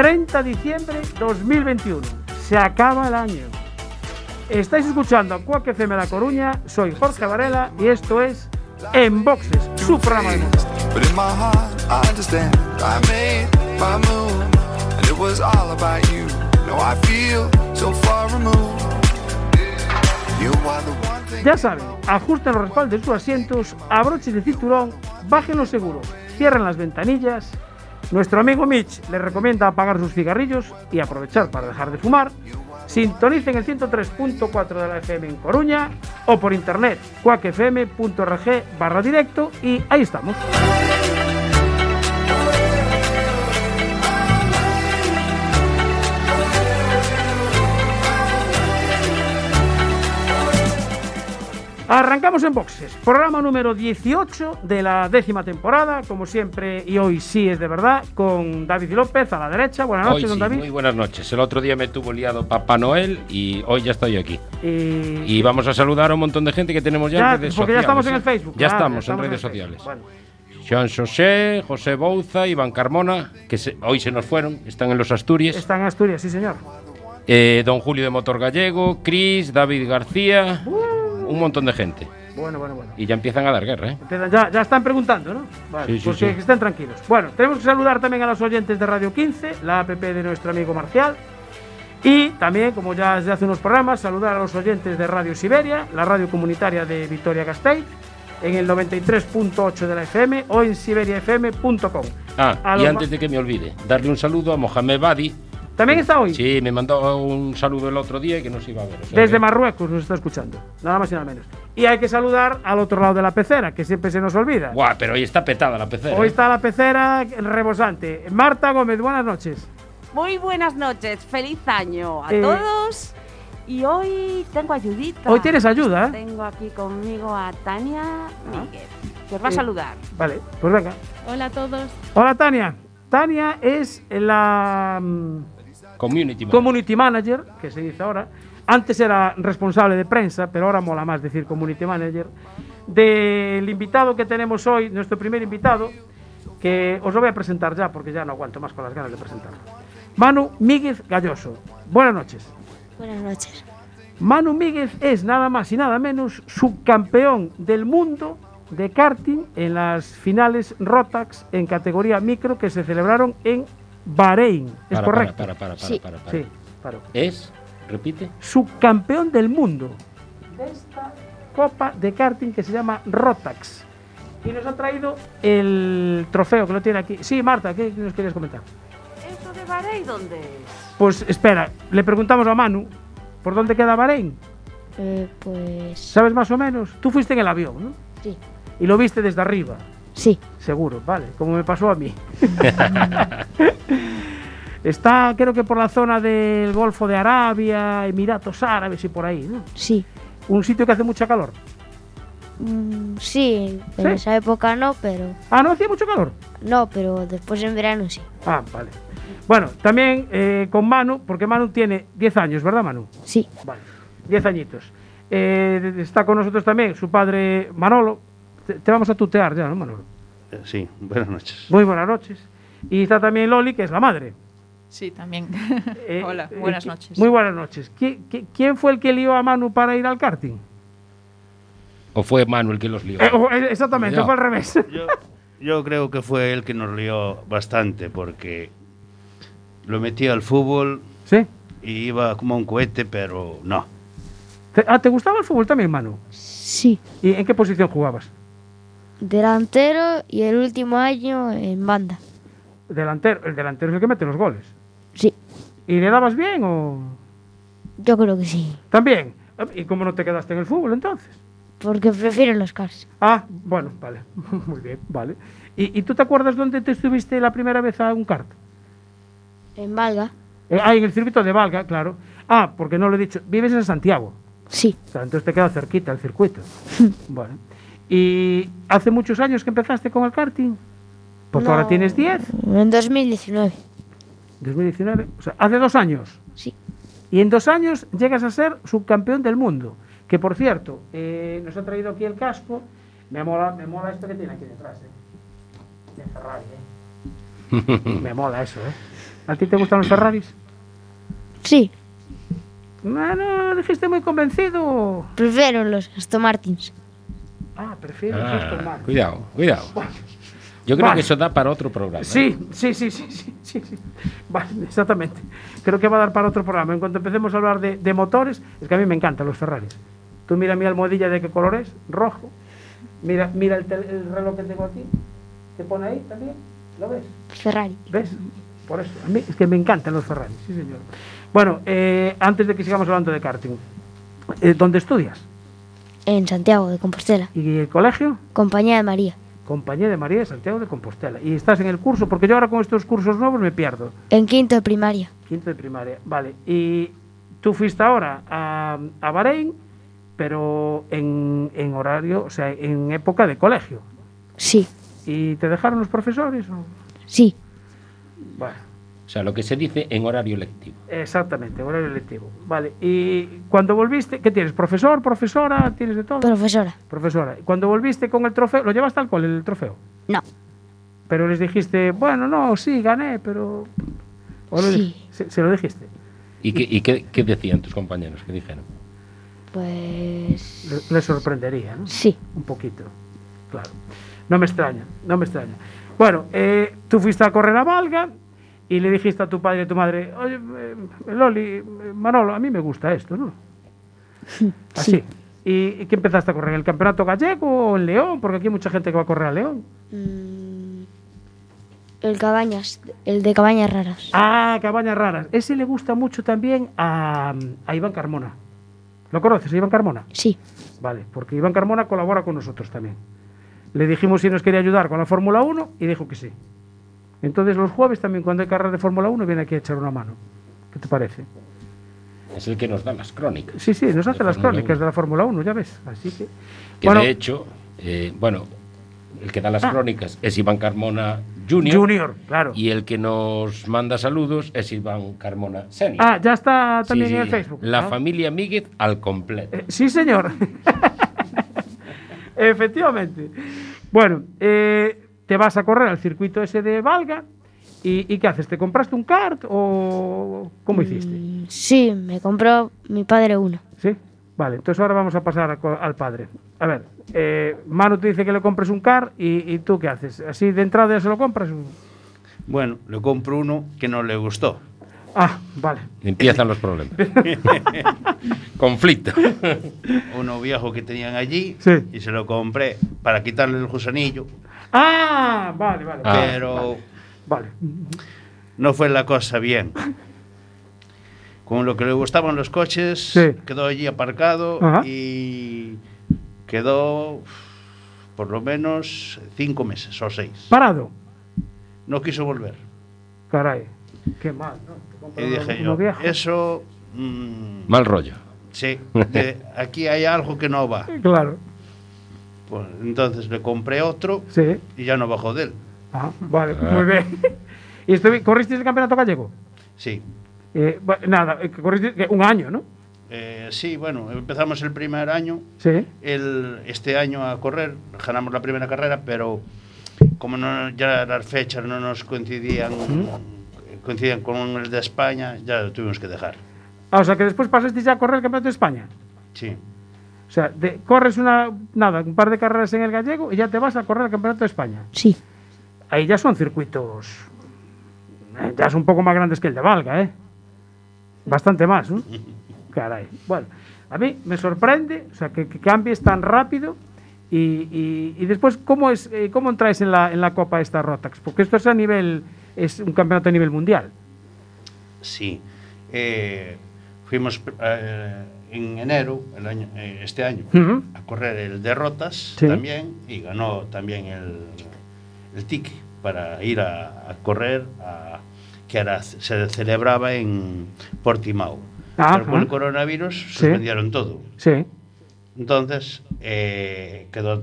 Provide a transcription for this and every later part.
30 de diciembre 2021. Se acaba el año. Estáis escuchando a Cuac FM La Coruña. Soy Jorge Varela y esto es En Boxes, su programa de. Ya saben, ajusten los respaldos de sus asientos, abrochen el cinturón, bajen los seguros, cierren las ventanillas. Nuestro amigo Mitch les recomienda apagar sus cigarrillos y aprovechar para dejar de fumar. Sintonicen el 103.4 de la FM en Coruña o por internet cuacfm.org barra directo y ahí estamos. Arrancamos en boxes, programa número 18 de la décima temporada, como siempre, y hoy sí es de verdad, con David López a la derecha. Buenas Hoy noches, don sí, David. muy buenas noches. El otro día me tuvo liado Papá Noel y hoy ya estoy aquí. Y- Y vamos a saludar a un montón de gente que tenemos ya, Ya, en redes porque ya sociales. estamos en el Facebook. Ya estamos, en redes sociales. Bueno, Jean José, José Bouza, Iván Carmona, que se- hoy se nos fueron, están en los Asturias. está en Asturias, sí, señor. Eh, don Julio de Motor Gallego, Cris, David García, un montón de gente. Bueno, bueno, bueno. Y ya empiezan a dar guerra, ¿eh? Ya, ya están preguntando, ¿no? Vale, Sí, sí, pues sí. que estén tranquilos. Bueno, tenemos que saludar también a los oyentes de Radio 15, la app de nuestro amigo Marcial. Y también, como ya desde hace unos programas, saludar a los oyentes de Radio Siberia, la radio comunitaria de Vitoria Gasteiz, en el 93.8 de la FM o en siberiafm.com. Ah, A y antes de que me olvide, darle un saludo a Mohamed Badi. También está hoy. Sí, me mandó un saludo el otro día y que nos iba a ver. o sea Desde que- Marruecos nos está escuchando, nada más y nada menos. Y hay que saludar al otro lado de la pecera, que siempre se nos olvida. Buah, pero hoy está petada la pecera. Hoy ¿eh? está la pecera rebosante. Marta Gómez, buenas noches. Muy buenas noches, feliz año a Eh, todos. Y hoy tengo ayudita. Hoy tienes ayuda, ¿eh? Tengo aquí conmigo a Tania Míguez, que os va a saludar. Vale, pues venga. Hola a todos. Hola Tania. Tania es la mm, Community manager. community manager, que se dice ahora. Antes era responsable de prensa, pero ahora mola más decir community manager. Del invitado que tenemos hoy, nuestro primer invitado, que os lo voy a presentar ya porque ya no aguanto más con las ganas de presentarlo. Manu Míguez Galloso. Buenas noches. Buenas noches. Manu Míguez es nada más y nada menos subcampeón del mundo de karting en las finales Rotax en categoría micro que se celebraron en Bahrein. ¿Es Para, correcto? Para, para, para, Sí. para, para. Sí, claro. Es, repite. Subcampeón del mundo de esta copa de karting que se llama Rotax. Y nos ha traído el trofeo que lo tiene aquí. Sí, Marta, ¿qué nos querías comentar? ¿Eso de Bahrein dónde es? Pues espera, le preguntamos a Manu por dónde queda Bahrein. Eh, pues ¿Sabes más o menos? Tú fuiste en el avión, ¿no? sí. Y lo viste desde arriba. Sí. Seguro, vale, como me pasó a mí. Está, creo que por la zona del Golfo de Arabia, Emiratos Árabes y por ahí, ¿no? Sí. Un sitio que hace mucha calor. Mm, sí, en ¿Sí? esa época no, pero Ah, ¿no hacía mucho calor? no, pero después en verano sí. Ah, vale. Bueno, también eh, con Manu, porque Manu tiene 10 años, ¿verdad, Manu? Sí. Vale, 10 añitos. Eh, está con nosotros también su padre Manolo. Te, te vamos a tutear ya, ¿no, Manolo? Eh, Sí, buenas noches. Muy buenas noches. Y está también Loli, que es la madre. Sí, también. Eh, Hola, eh, buenas noches. Muy buenas noches. ¿Qui- qui- ¿Quién fue el que lió a Manu para ir al karting? ¿O fue Manuel que los lió? Eh, exactamente, fue al revés. Yo, yo creo que fue él que nos lió bastante porque lo metía al fútbol ¿Sí? y iba como un cohete, pero no. Te- ah, ¿te gustaba el fútbol también, Manu? Sí. ¿Y en qué posición jugabas? Delantero y el último año en banda. Delantero. El delantero es el que mete los goles. Sí, ¿Y le dabas bien o...? yo creo que sí. También. ¿Y cómo no te quedaste en el fútbol entonces? Porque prefiero los cars. Ah, bueno, vale. Muy bien, vale. ¿Y, y tú te acuerdas dónde te estuviste la primera vez a un kart? En Valga, Eh, ah, en el circuito de Valga, claro. Ah, porque no lo he dicho. Vives en Santiago. sí. O sea, entonces te queda cerquita el circuito. bueno. ¿Y hace muchos años que empezaste con el karting? Porque No, ahora tienes 10. En 2019, 2019. O sea, hace dos años. sí. Y en dos años llegas a ser subcampeón del mundo. Que por cierto, eh, nos ha traído aquí el casco. Me mola, me mola esto que tiene aquí detrás. ¿eh? De Ferrari, ¿eh? me mola eso, ¿eh? ¿A ti te gustan los Ferraris? Sí, No, no, dijiste muy convencido. prefiero los Aston Martins. Ah, prefiero Ah, cuidado, cuidado. Yo creo Vale. que eso da para otro programa. ¿eh? Sí, sí, sí, sí, sí, sí, sí. Vale, exactamente. Creo que va a dar para otro programa. En cuanto empecemos a hablar de, de motores, es que a mí me encantan los Ferraris. Tú mira mi almohadilla de qué color es, rojo. Mira, mira el, tel- el reloj que tengo aquí, que pone ahí también. ¿Lo ves? Ferrari. ¿Ves? Por eso, a mí es que me encantan los Ferraris, sí señor. Bueno, eh, antes de que sigamos hablando de karting, eh, ¿dónde estudias? En Santiago de Compostela. ¿Y el colegio? Compañía de María. Compañía de María de Santiago de Compostela. ¿Y estás en el curso? Porque yo ahora con estos cursos nuevos me pierdo. En quinto de primaria. Quinto de primaria. Vale. Y tú fuiste ahora a, a Bahrein, pero en, en horario, o sea, en época de colegio. Sí, ¿Y te dejaron los profesores? o? sí. Bueno, O sea, lo que se dice en horario lectivo. exactamente, horario lectivo. Vale. ¿Y cuando volviste, qué tienes? ¿Profesor, profesora? ¿Tienes de todo? Profesora. Profesora. ¿Y Cuando volviste con el trofeo, ¿lo llevas tal cual el trofeo? No. Pero les dijiste, bueno, no, sí, gané, pero... ¿O Sí. Se, se lo dijiste. ¿Y, qué, y qué, qué decían tus compañeros? ¿Qué dijeron? Pues Le, le sorprendería, ¿no? sí. Un poquito, claro. No me extraña, no me extraña. Bueno, eh, tú fuiste a correr a Valga y le dijiste a tu padre y a tu madre, oye, eh, Loli, eh, Manolo, a mí me gusta esto, ¿no? Así. ¿Y, y qué empezaste a correr? ¿En el campeonato gallego o en León? Porque aquí hay mucha gente que va a correr a León. Mm, el Cabañas, el de Cabañas Raras. Ah, Cabañas Raras. Ese le gusta mucho también a, a Iván Carmona. ¿Lo conoces, Iván Carmona? Sí, Vale, porque Iván Carmona colabora con nosotros también. Le dijimos si nos quería ayudar con la Fórmula 1 y dijo que sí. Entonces los jueves también cuando hay carreras de Fórmula 1 viene aquí a echar una mano. ¿Qué te parece? Es el que nos da las crónicas. Sí, sí, nos hace las crónicas 1. de la Fórmula 1, ya ves. Así que... Que bueno, de hecho, eh, bueno, el que da las Ah. crónicas es Iván Carmona Junior. Junior, claro. Y el que nos manda saludos es Iván Carmona Senior. Ah, ya está también sí, en el Facebook. La familia Míguez al completo. Eh, sí, señor. Efectivamente. Bueno, eh, te vas a correr al circuito ese de Valga. ¿Y, y qué haces? ¿Te compraste un kart o cómo hiciste? Mm, sí, me compró mi padre uno. ¿Sí? Vale, entonces ahora vamos a pasar a al padre. A ver, eh, Manu te dice que le compres un car y, y tú qué haces? ¿Así de entrada ya se lo compras? Bueno, le compro uno que no le gustó. Ah, vale. Empiezan los problemas. Conflicto. Uno viejo que tenían allí Sí. y se lo compré para quitarle el gusanillo, Ah, vale, vale. Ah. pero Vale. no fue la cosa bien. Con lo que le gustaban los coches, Sí. quedó allí aparcado Ajá. y quedó por lo menos cinco meses o seis. Parado. No quiso volver. Caray. Qué mal, ¿no? Te Y dije yo, viejo. eso, mm, Mal rollo. sí, de- aquí hay algo que no va. Claro. Pues entonces le compré otro Sí. y ya no bajó de él. Ah, vale, muy bien. ¿Y estoy, corriste el campeonato gallego? Sí. Eh, nada, eh, corriste un año, ¿no? Eh, sí, bueno, empezamos el primer año, Sí. el, este año a correr, ganamos la primera carrera, pero como no, ya las fechas no nos coincidían, coincidían con el de España, ya lo tuvimos que dejar. Ah, o sea que después pasaste ya a correr el campeonato de España. Sí. O sea, de- corres una, nada, un par de carreras en el gallego y ya te vas a correr el Campeonato de España. Sí. Ahí ya son circuitos. eh, Ya son un poco más grandes que el de Valga, ¿eh? Bastante más, ¿no? Caray. Bueno, a mí me sorprende, o sea, que, que cambies tan rápido. Y, y- y después, ¿cómo, es, eh, ¿cómo entráis en la, en la Copa esta Rotax? Porque esto es a nivel, es un campeonato a nivel mundial. Sí. Eh, fuimos eh, en enero, el año, eh, este año, a correr el Derrotas Sí. también y ganó también el, el ticket para ir a, a correr, a- que se celebraba en Portimao. Ah, Pero con el coronavirus Sí. suspendieron todo. Sí, Entonces eh, quedó,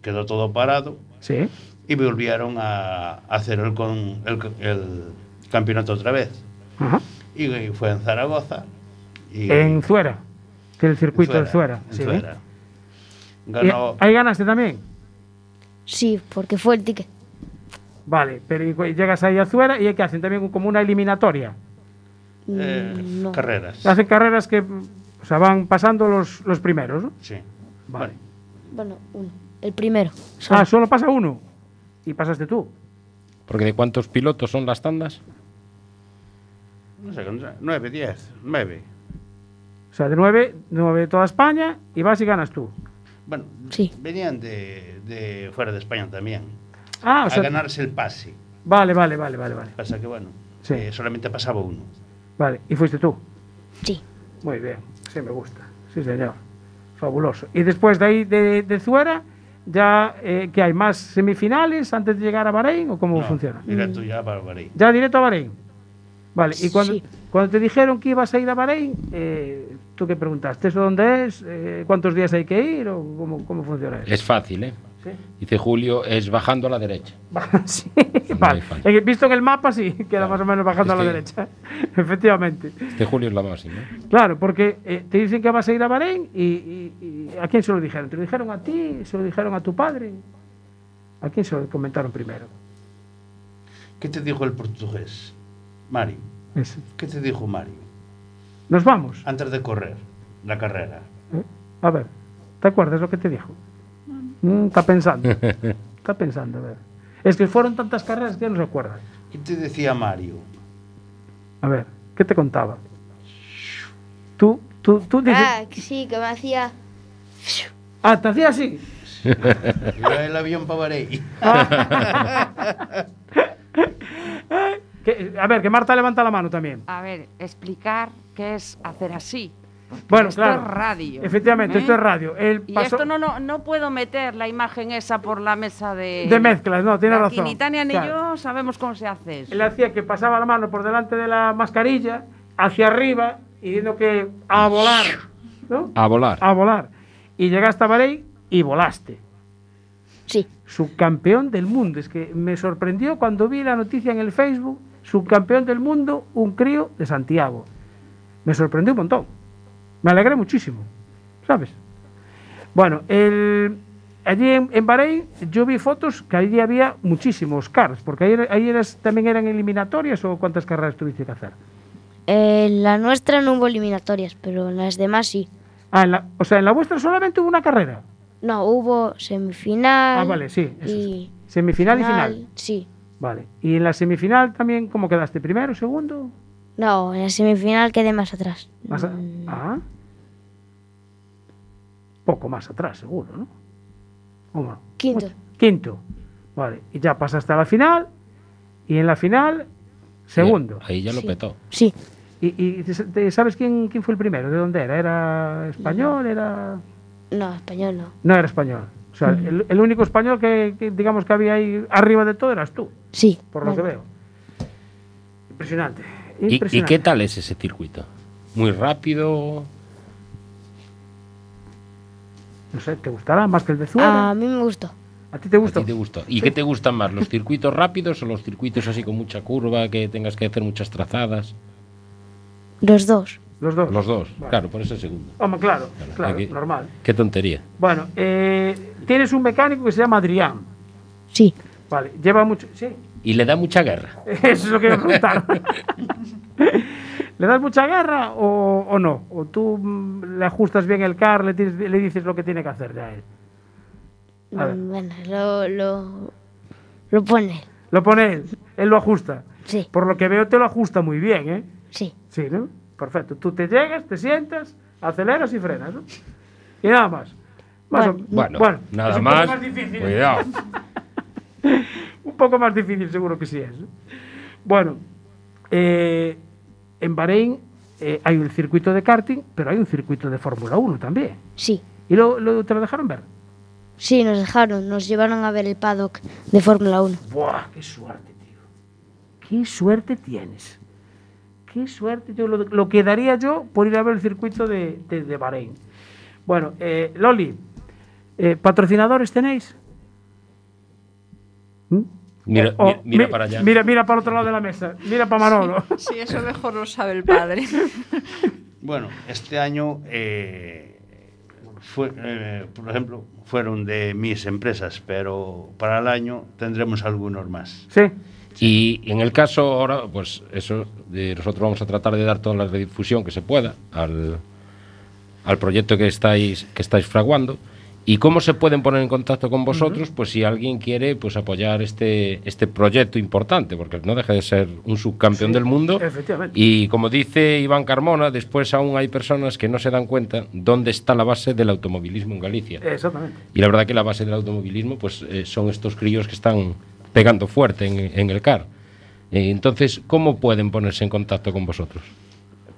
quedó todo parado sí. y volvieron a hacer el, con, el, el campeonato otra vez. Ajá. Y fue en Zaragoza. Y En Zuera, que es el circuito de Zuera, Zuera. en sí. Zuera. Y Ganó, ahí ganaste también. Sí, porque fue el ticket. Vale, pero llegas ahí a Zuera y ¿qué hacen? También como una eliminatoria. eh, Mm, no. carreras. Hacen carreras que o sea, van pasando los, los primeros, ¿no? Sí. Vale. Bueno, uno. El primero. Ah, solo pasa uno. Y pasaste tú. Porque de cuántos pilotos son las tandas? No sé, no sé, nueve, diez, nueve. O sea, de nueve, nueve de toda España y vas y ganas tú. Bueno, Sí. venían de, de fuera de España también. Ah, o a sea, ganarse el pase. vale, vale, vale, vale, vale. Pasa que, bueno, Sí. eh, solamente pasaba uno. Vale, y fuiste tú. Sí. Muy bien, sí me gusta. Sí, señor. Fabuloso. Y después de ahí, de, de Zuera, ya, eh, ¿qué hay? ¿Más semifinales antes de llegar a Bahrein o cómo No, funciona? Directo ya para Bahrein. Ya directo a Bahrein. Vale, y cuando, Sí. cuando te dijeron que ibas a ir a Bahrein, eh, ¿tú qué preguntaste? ¿Eso dónde es? Eh, ¿Cuántos días hay que ir? ¿O cómo, cómo funciona eso? Es fácil, ¿eh? Sí. Dice Julio, es bajando a la derecha. sí, vale. Eh, Visto en el mapa, sí, queda más o menos bajando a la que- derecha. Efectivamente. Este Julio es la máxima. Claro, porque eh, te dicen que vas a ir a Bahrein y, y- y ¿a quién se lo dijeron? ¿Te lo dijeron a ti? ¿Se lo dijeron a tu padre? ¿A quién se lo comentaron primero? ¿Qué te dijo el portugués? Mario. Ese. ¿Qué te dijo Mario? Nos vamos. Antes de correr la carrera. ¿eh? A ver, ¿te acuerdas lo que te dijo? Mm, está pensando. está pensando, a ver. Es que fueron tantas carreras que ya no se acuerda. ¿Qué te decía Mario? A ver, ¿qué te contaba? Tú, tú, tú dices... Ah, que sí, que me hacía. Ah, te hacía así. Iba el avión para. Que- a ver, que Marta levanta la mano también. A ver, explicar qué es hacer así. porque Bueno, esto claro. es radio. Efectivamente, ¿eh? esto es radio. Él Y esto no, no, no puedo meter la imagen esa por la mesa de... De mezclas, no, tiene razón. Ni Tania ni Claro. yo sabemos cómo se hace eso. Él hacía que pasaba la mano por delante de la mascarilla, hacia arriba, y diciendo que a volar. ¿No? A volar. A volar. Y llegaste a Bahrein y volaste. Sí. Subcampeón del mundo. Es que me sorprendió cuando vi la noticia en el Facebook. Subcampeón del mundo, un crío de Santiago. Me sorprendió un montón. Me alegré muchísimo. ¿Sabes? Bueno, el, allí en, en Bahrein yo vi fotos que allí había muchísimos cars, porque ahí, ahí eras, también eran eliminatorias o cuántas carreras tuviste que hacer. Eh, la nuestra no hubo eliminatorias, pero en las demás sí. Ah, en la- o sea, en la vuestra solamente hubo una carrera. No, hubo semifinal. Ah, vale, sí, eso y Semifinal y final. Sí. Vale. ¿Y en la semifinal también cómo quedaste? ¿Primero, segundo? No, en la semifinal quedé más atrás. Más a- Mm, Ah. Poco más atrás, seguro, ¿no? ¿O no? Quinto. Quinto. Vale. Y ya pasaste a la final. Y en la final, segundo. Ahí ya lo Sí. petó. Sí. ¿Y, y te- te- sabes quién, quién fue el primero? ¿De dónde era? ¿Era español? ¿Era...? No, español no. No era español. O sea, el, el único español que, que, digamos que había ahí arriba de todo eras tú, Sí. por lo que veo. Impresionante. ¿Y, qué tal es ese circuito? ¿Muy rápido? No sé, ¿te gustará más que el de Zuera? A mí me gustó. ¿A ti te ¿A gustó? ti te gustó? ¿Y qué te gustan más? ¿Los circuitos rápidos o los circuitos así con mucha curva, que tengas que hacer muchas trazadas? Los dos. Los dos. Los dos, Vale. claro, por eso el segundo. Hombre, claro, claro, aquí- normal. Qué tontería. Bueno, eh, tienes un mecánico que se llama Adrián. Sí. Vale, lleva mucho. Sí, Y le da mucha guerra. eso es lo que a preguntar. ¿Le das mucha guerra o, o no? ¿O tú mm, le ajustas bien el car, le, tienes- le dices lo que tiene que hacer ya él? A ver. Mm, Bueno, lo, lo, lo pone. Lo pone él, él lo ajusta. Sí, Por lo que veo te lo ajusta muy bien, ¿eh? sí. Sí, ¿no? Perfecto. Tú te llegas, te sientas, aceleras y frenas, ¿no? Y nada más. Más o- Bueno, nada un poco más. difícil. Cuidado. un poco más difícil seguro que sí es. ¿no? Bueno, eh, en Bahrein eh, hay un circuito de karting, pero hay un circuito de Fórmula 1 también. Sí, ¿Y lo, lo- te lo dejaron ver? sí, nos dejaron, nos llevaron a ver el paddock de Fórmula 1. ¡Buah! ¡Qué suerte, tío! ¡Qué suerte tienes! ¡Qué suerte! Yo lo, lo que daría yo por ir a ver el circuito de, de, de Bahrein. Bueno, eh, Loli, eh, ¿patrocinadores tenéis? ¿Mm? Mira, O- mi- mira mi- para allá. Mira, mira para el otro lado de la mesa. Mira para Manolo. Sí, eso mejor lo sabe el padre. Bueno, este año, eh, fue, eh, por ejemplo, fueron de mis empresas, pero para el año tendremos algunos más. Sí. Y en el caso ahora, pues eso, de nosotros vamos a tratar de dar toda la difusión que se pueda al, al proyecto que estáis, que estáis fraguando. ¿Y cómo se pueden poner en contacto con vosotros? Pues si alguien quiere pues apoyar este, este proyecto importante, porque no deja de ser un subcampeón Sí, del mundo. efectivamente. Y como dice Iván Carmona, después aún hay personas que no se dan cuenta dónde está la base del automovilismo en Galicia. Exactamente. Y la verdad que la base del automovilismo pues eh, son estos críos que están pegando fuerte en, en el CAR. Eh, entonces, ¿cómo pueden ponerse en contacto con vosotros?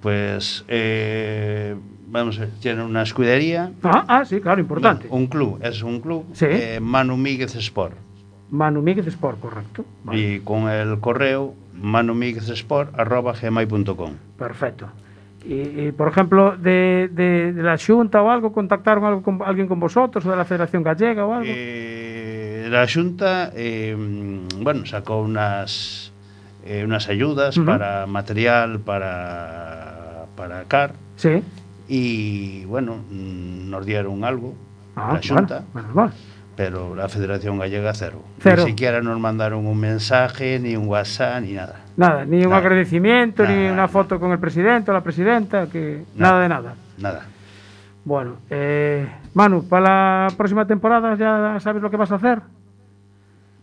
Pues, eh, vamos a ver, tienen una escudería, Ah, ah, sí, claro, importante. un club, es un club, Sí. eh, Manu Míguez Sport. Manu Míguez Sport, correcto. Vale, Y con el correo manumíguezsport.gmail.com Perfecto. Y, y, por ejemplo, de, de, de la Xunta o algo, contactaron algo con, alguien con vosotros, o de la Federación Gallega o algo. Eh, la Junta, eh, bueno, sacó unas, eh, unas ayudas para material, para, para CAR, sí. y bueno, mm, nos dieron algo, Ah, la Junta, bueno, bueno, vale. pero la Federación Gallega cero. Cero. Ni siquiera nos mandaron un mensaje, ni un WhatsApp, ni nada. Nada, ni un Nada. agradecimiento, ni una foto con el presidente o la presidenta, que nada, Nada. de nada. Nada. Bueno, eh, Manu, para la próxima temporada ya sabes lo que vas a hacer.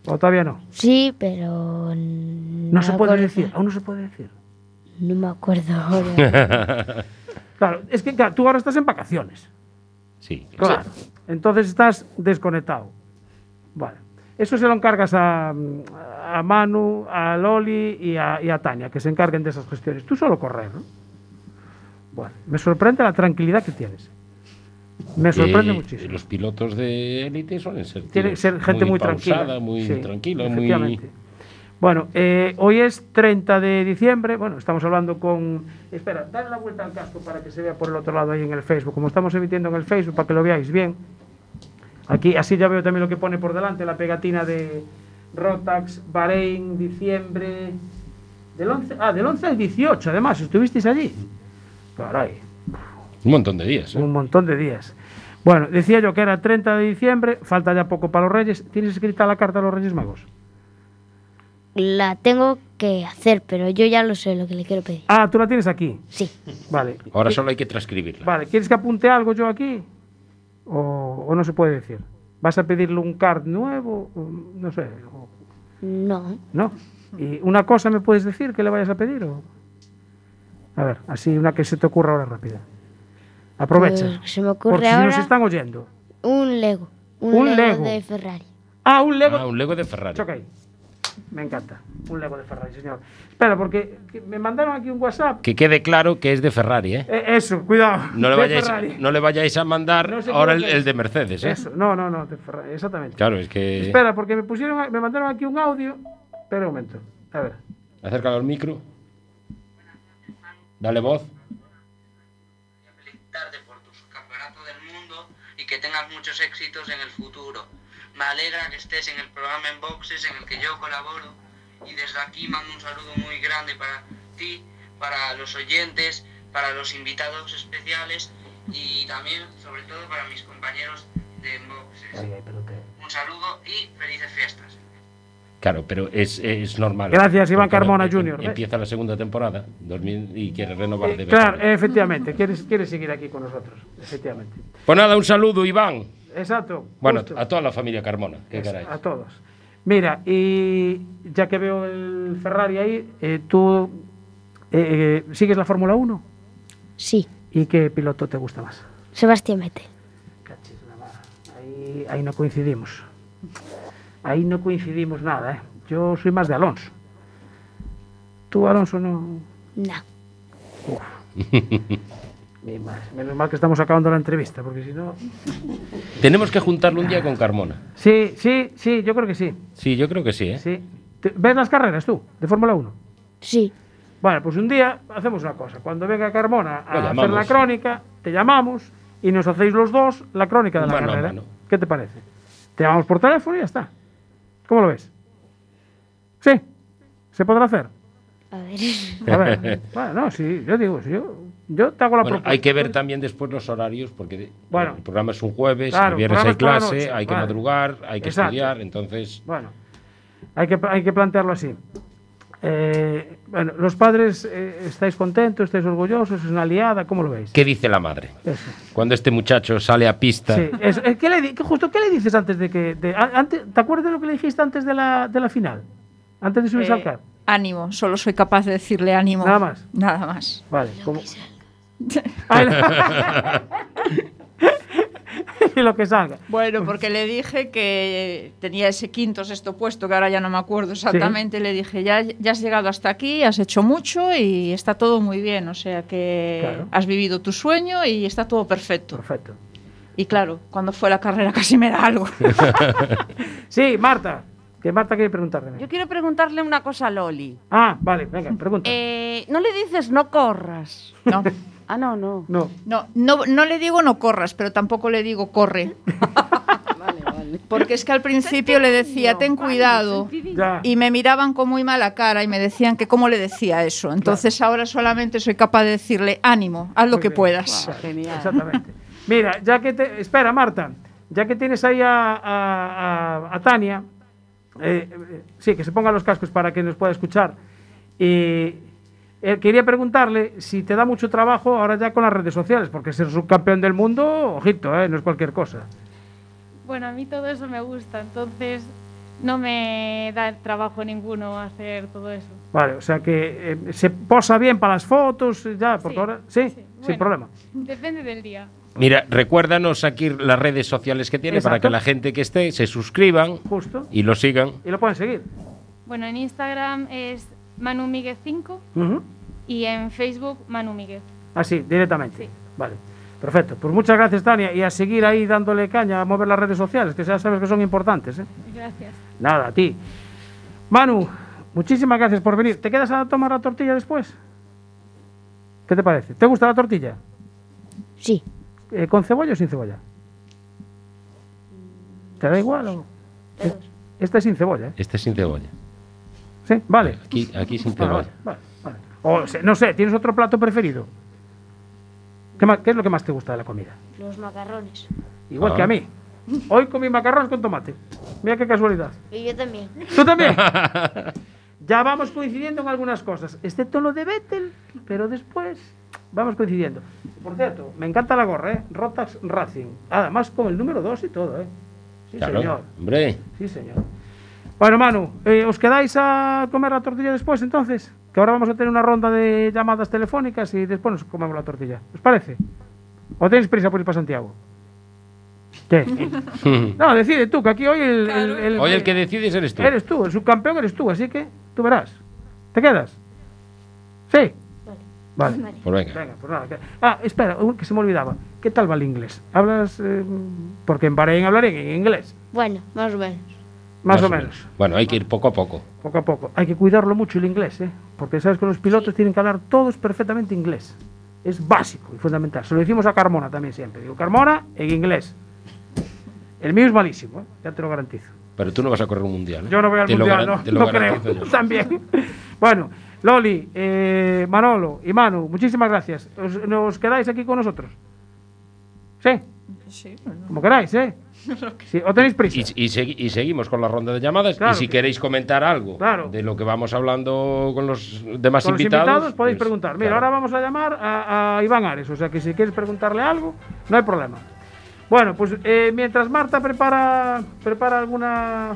¿O todavía no? Sí, pero... No, No se puede decir, aún no se puede decir. No me acuerdo ahora. Claro, es que claro, tú ahora estás en vacaciones. Sí. Claro. Entonces estás desconectado. Vale. Eso se lo encargas a, a Manu, a Loli y a, y a Tania, que se encarguen de esas gestiones. Tú solo correr, ¿no? Bueno, me sorprende la tranquilidad que tienes. Me sorprende Eh, muchísimo. Los pilotos de élite suelen ser, Tiene que tíos ser gente muy, tranquila. pausada, muy Sí, tranquila, muy... Bueno, eh, hoy es 30 de diciembre. Bueno, estamos hablando con. Espera, dale la vuelta al casco para que se vea por el otro lado ahí en el Facebook. Como estamos emitiendo en el Facebook, para que lo veáis bien. Aquí, así ya veo también lo que pone por delante, la pegatina de Rotax, Bahrein, diciembre. Del 11, ah, del 11 al 18, además, ¿estuvisteis allí? Caray, Un montón de días. ¿eh? un montón de días. Bueno, decía yo que era 30 de diciembre, falta ya poco para los Reyes. ¿Tienes escrita la carta a los Reyes Magos? La tengo que hacer, pero yo ya lo sé lo que le quiero pedir. Ah, tú la tienes aquí. Sí. Vale. Ahora Eh, solo hay que transcribirla. Vale, ¿quieres que apunte algo yo aquí? ¿O, o no se puede decir? ¿Vas a pedirle un card nuevo? No sé. o- No. ¿No? ¿Y una cosa me puedes decir que le vayas a pedir? O... A ver, así una que se te ocurra ahora rápida. Aprovecha. Pues se me ocurre porque si nos están oyendo. un Lego. Un, Un Lego, Lego. de Ferrari. Ah, un Lego. Ah, un Lego de Ferrari. Choca ahí. Me encanta. Un Lego de Ferrari, señor. Espera, porque que me mandaron aquí un WhatsApp. Que quede claro que es de Ferrari, ¿eh? Eh, eso, cuidado. No le, vayáis, Ferrari. no le vayáis a mandar No ahora el, de Mercedes, ¿eh? Eso, no, no, no, de Ferrari, exactamente. Claro, es que... Espera, porque me pusieron, me mandaron aquí un audio. Espera un momento. A ver. Acércalo al micro. Dale voz. felicitarte por tu campeonato del mundo y que tengas muchos éxitos en el futuro. Me alegra que estés en el programa en boxes en el que yo colaboro y desde aquí mando un saludo muy grande para ti, para los oyentes, para los invitados especiales y también, sobre todo, para mis compañeros de boxes. Un saludo y felices fiestas. Claro, pero es, es normal. Gracias, Iván Carmona em- Jr. Empieza la segunda temporada 2000, y quiere renovar de Claro, veterano. efectivamente, quieres, quieres seguir aquí con nosotros, efectivamente. Pues nada, un saludo, Iván. Exacto. Bueno, justo. a toda la familia Carmona. Qué caray. a todos. Mira, y ya que veo el Ferrari ahí, eh, ¿tú eh, eh, sigues la Fórmula 1? Sí, ¿Y qué piloto te gusta más? Sebastián Vettel. Ahí, ahí no coincidimos. Ahí no coincidimos nada, ¿eh? Yo soy más de Alonso. ¿Tú, Alonso, no? No. Menos mal que estamos acabando la entrevista, porque si no... Tenemos que juntarlo un día con Carmona. Sí, sí, sí, yo creo que sí. Sí, yo creo que sí, ¿eh? sí. ¿Te- ¿Ves las carreras tú, de Fórmula 1? Sí. Bueno, pues un día hacemos una cosa. Cuando venga Carmona a hacer la crónica, te llamamos y nos hacéis los dos la crónica de la Mano carrera. mano. ¿Qué te parece? Te llamamos por teléfono y ya está. ¿Cómo lo ves? ¿Sí? ¿Se podrá hacer? A ver. A ver, bueno, no, sí, yo digo, sí, yo, yo te hago la Bueno, propuesta. hay que ver también después los horarios, porque Bueno. el programa es un jueves, Claro, el viernes hay clase, noche, hay que vale. madrugar, hay que Exacto. estudiar, entonces... Bueno, hay que, hay que plantearlo así. Eh, bueno, los padres, eh, ¿estáis contentos? ¿Estáis orgullosos? ¿Es una aliada? ¿Cómo lo veis? ¿Qué dice la madre? Eso. Cuando este muchacho sale a pista, Sí, ¿Qué le, di- qué- justo, ¿qué le dices antes de que... de- antes, ¿Te acuerdas de lo que le dijiste antes de la, de la final? Antes de subirse Eh, al car. ánimo, solo soy capaz de decirle ánimo. Nada más. Nada más. Vale. ¿cómo? Lo que salga. Bueno, porque le dije que tenía ese quinto, sexto puesto, que ahora ya no me acuerdo exactamente. Le dije, ya, ya has llegado hasta aquí, has hecho mucho y está todo muy bien. O sea que Claro. has vivido tu sueño y está todo perfecto. Perfecto. Y claro, cuando fue la carrera casi me da algo. Sí, Marta. Que Marta quiere preguntarle. Yo quiero preguntarle una cosa a Loli. Ah, vale, venga, pregunta. Eh, no le dices no corras. No. Ah, no, no. no. No, no, no le digo no corras, pero tampoco le digo corre. Vale, vale. Porque es que al principio le decía, ten cuidado. Y me miraban con muy mala cara y me decían que cómo le decía eso. Entonces ahora solamente soy capaz de decirle, ánimo, haz lo Muy que bien. puedas. Genial. Exactamente. Mira, ya que te. Espera, Marta. Ya que tienes ahí a, a- a- a Tania. eh, eh, sí, que se ponga los cascos para que nos pueda escuchar. Eh, quería preguntarle si te da mucho trabajo ahora ya con las redes sociales, porque ser subcampeón del mundo, ojito, eh, no es cualquier cosa. Bueno, a mí todo eso me gusta, entonces no me da trabajo ninguno hacer todo eso. Vale, o sea que eh, se posa bien para las fotos, ya, porque Sí, ahora. Sí, sí, sin bueno. problema. Depende del día. Mira, recuérdanos aquí las redes sociales que tiene para que la gente que esté se suscriban Justo. y lo sigan. Y lo pueden seguir. Bueno, en Instagram es Manu Miguel 5 Ujú. y en Facebook Manu Miguel. Así, directamente. Sí. Vale. Perfecto. Pues muchas gracias, Tania. Y a seguir ahí dándole caña, a mover las redes sociales, que ya sabes que son importantes. ¿eh? Gracias. Nada, a ti. Manu, muchísimas gracias por venir. ¿Te quedas a tomar la tortilla después? ¿Qué te parece? ¿Te gusta la tortilla? Sí. Eh, ¿Con cebolla o sin cebolla? ¿Te da igual o...? Esta es sin cebolla, ¿eh? Este es sin cebolla. Sí, vale. Aquí, aquí sin Vale, cebolla. vale, vale, vale. O, no sé, ¿tienes otro plato preferido? ¿Qué, es lo que más te gusta de la comida? Los macarrones. Igual Ah. que a mí. Hoy comí macarrones con tomate. Mira qué casualidad. Y yo también. ¿Tú también? ya vamos coincidiendo en algunas cosas, excepto lo de Vettel, pero después vamos coincidiendo. Por cierto, me encanta la gorra, ¿eh? Rotax Racing. Además con el número 2 y todo, ¿eh? Sí, Claro, señor. hombre. Sí, señor. Bueno, Manu, eh, ¿os quedáis a comer la tortilla después entonces? Que ahora vamos a tener una ronda de llamadas telefónicas y después nos comemos la tortilla. ¿Os parece? ¿O tenéis prisa por ir para Santiago? ¿Qué? no, decide tú, que aquí hoy el... el- el- Hoy el que decides eres tú. Eres tú, el subcampeón eres tú, así que tú verás. ¿Te quedas? ¿Sí? Vale. Vale. Pues venga. Venga, pues nada. que- Ah, espera, que se me olvidaba. ¿Qué tal va el inglés? ¿Hablas...? eh, porque en Bahrein hablaré en inglés. Bueno, más o menos. Más, o menos. Bueno, hay que ir poco a poco. Poco a poco. Hay que cuidarlo mucho el inglés, ¿eh? Porque sabes que los pilotos tienen que hablar todos perfectamente inglés. Es básico y fundamental. Se lo decimos a Carmona también siempre. Digo, Carmona en inglés. El mío es malísimo, ¿eh? ya te lo garantizo. Pero tú no vas a correr un mundial. ¿eh? Yo no voy al Te mundial, no, te lo no creo. yo. También. Bueno, Loli, eh, Manolo y Manu, muchísimas gracias. ¿Os, ¿Nos quedáis aquí con nosotros? ¿Sí? Sí, bueno. Como queráis, ¿eh? Sí, ¿O tenéis prisa? Y, y segui- y seguimos con la ronda de llamadas. Claro y si que- queréis comentar algo Claro. de lo que vamos hablando con los demás Con los invitados, invitados podéis pues, preguntar. Mira, claro. ahora vamos a llamar a, a Iván Ares, o sea que si quieres preguntarle algo, no hay problema. Bueno, pues eh, mientras Marta prepara, prepara alguna...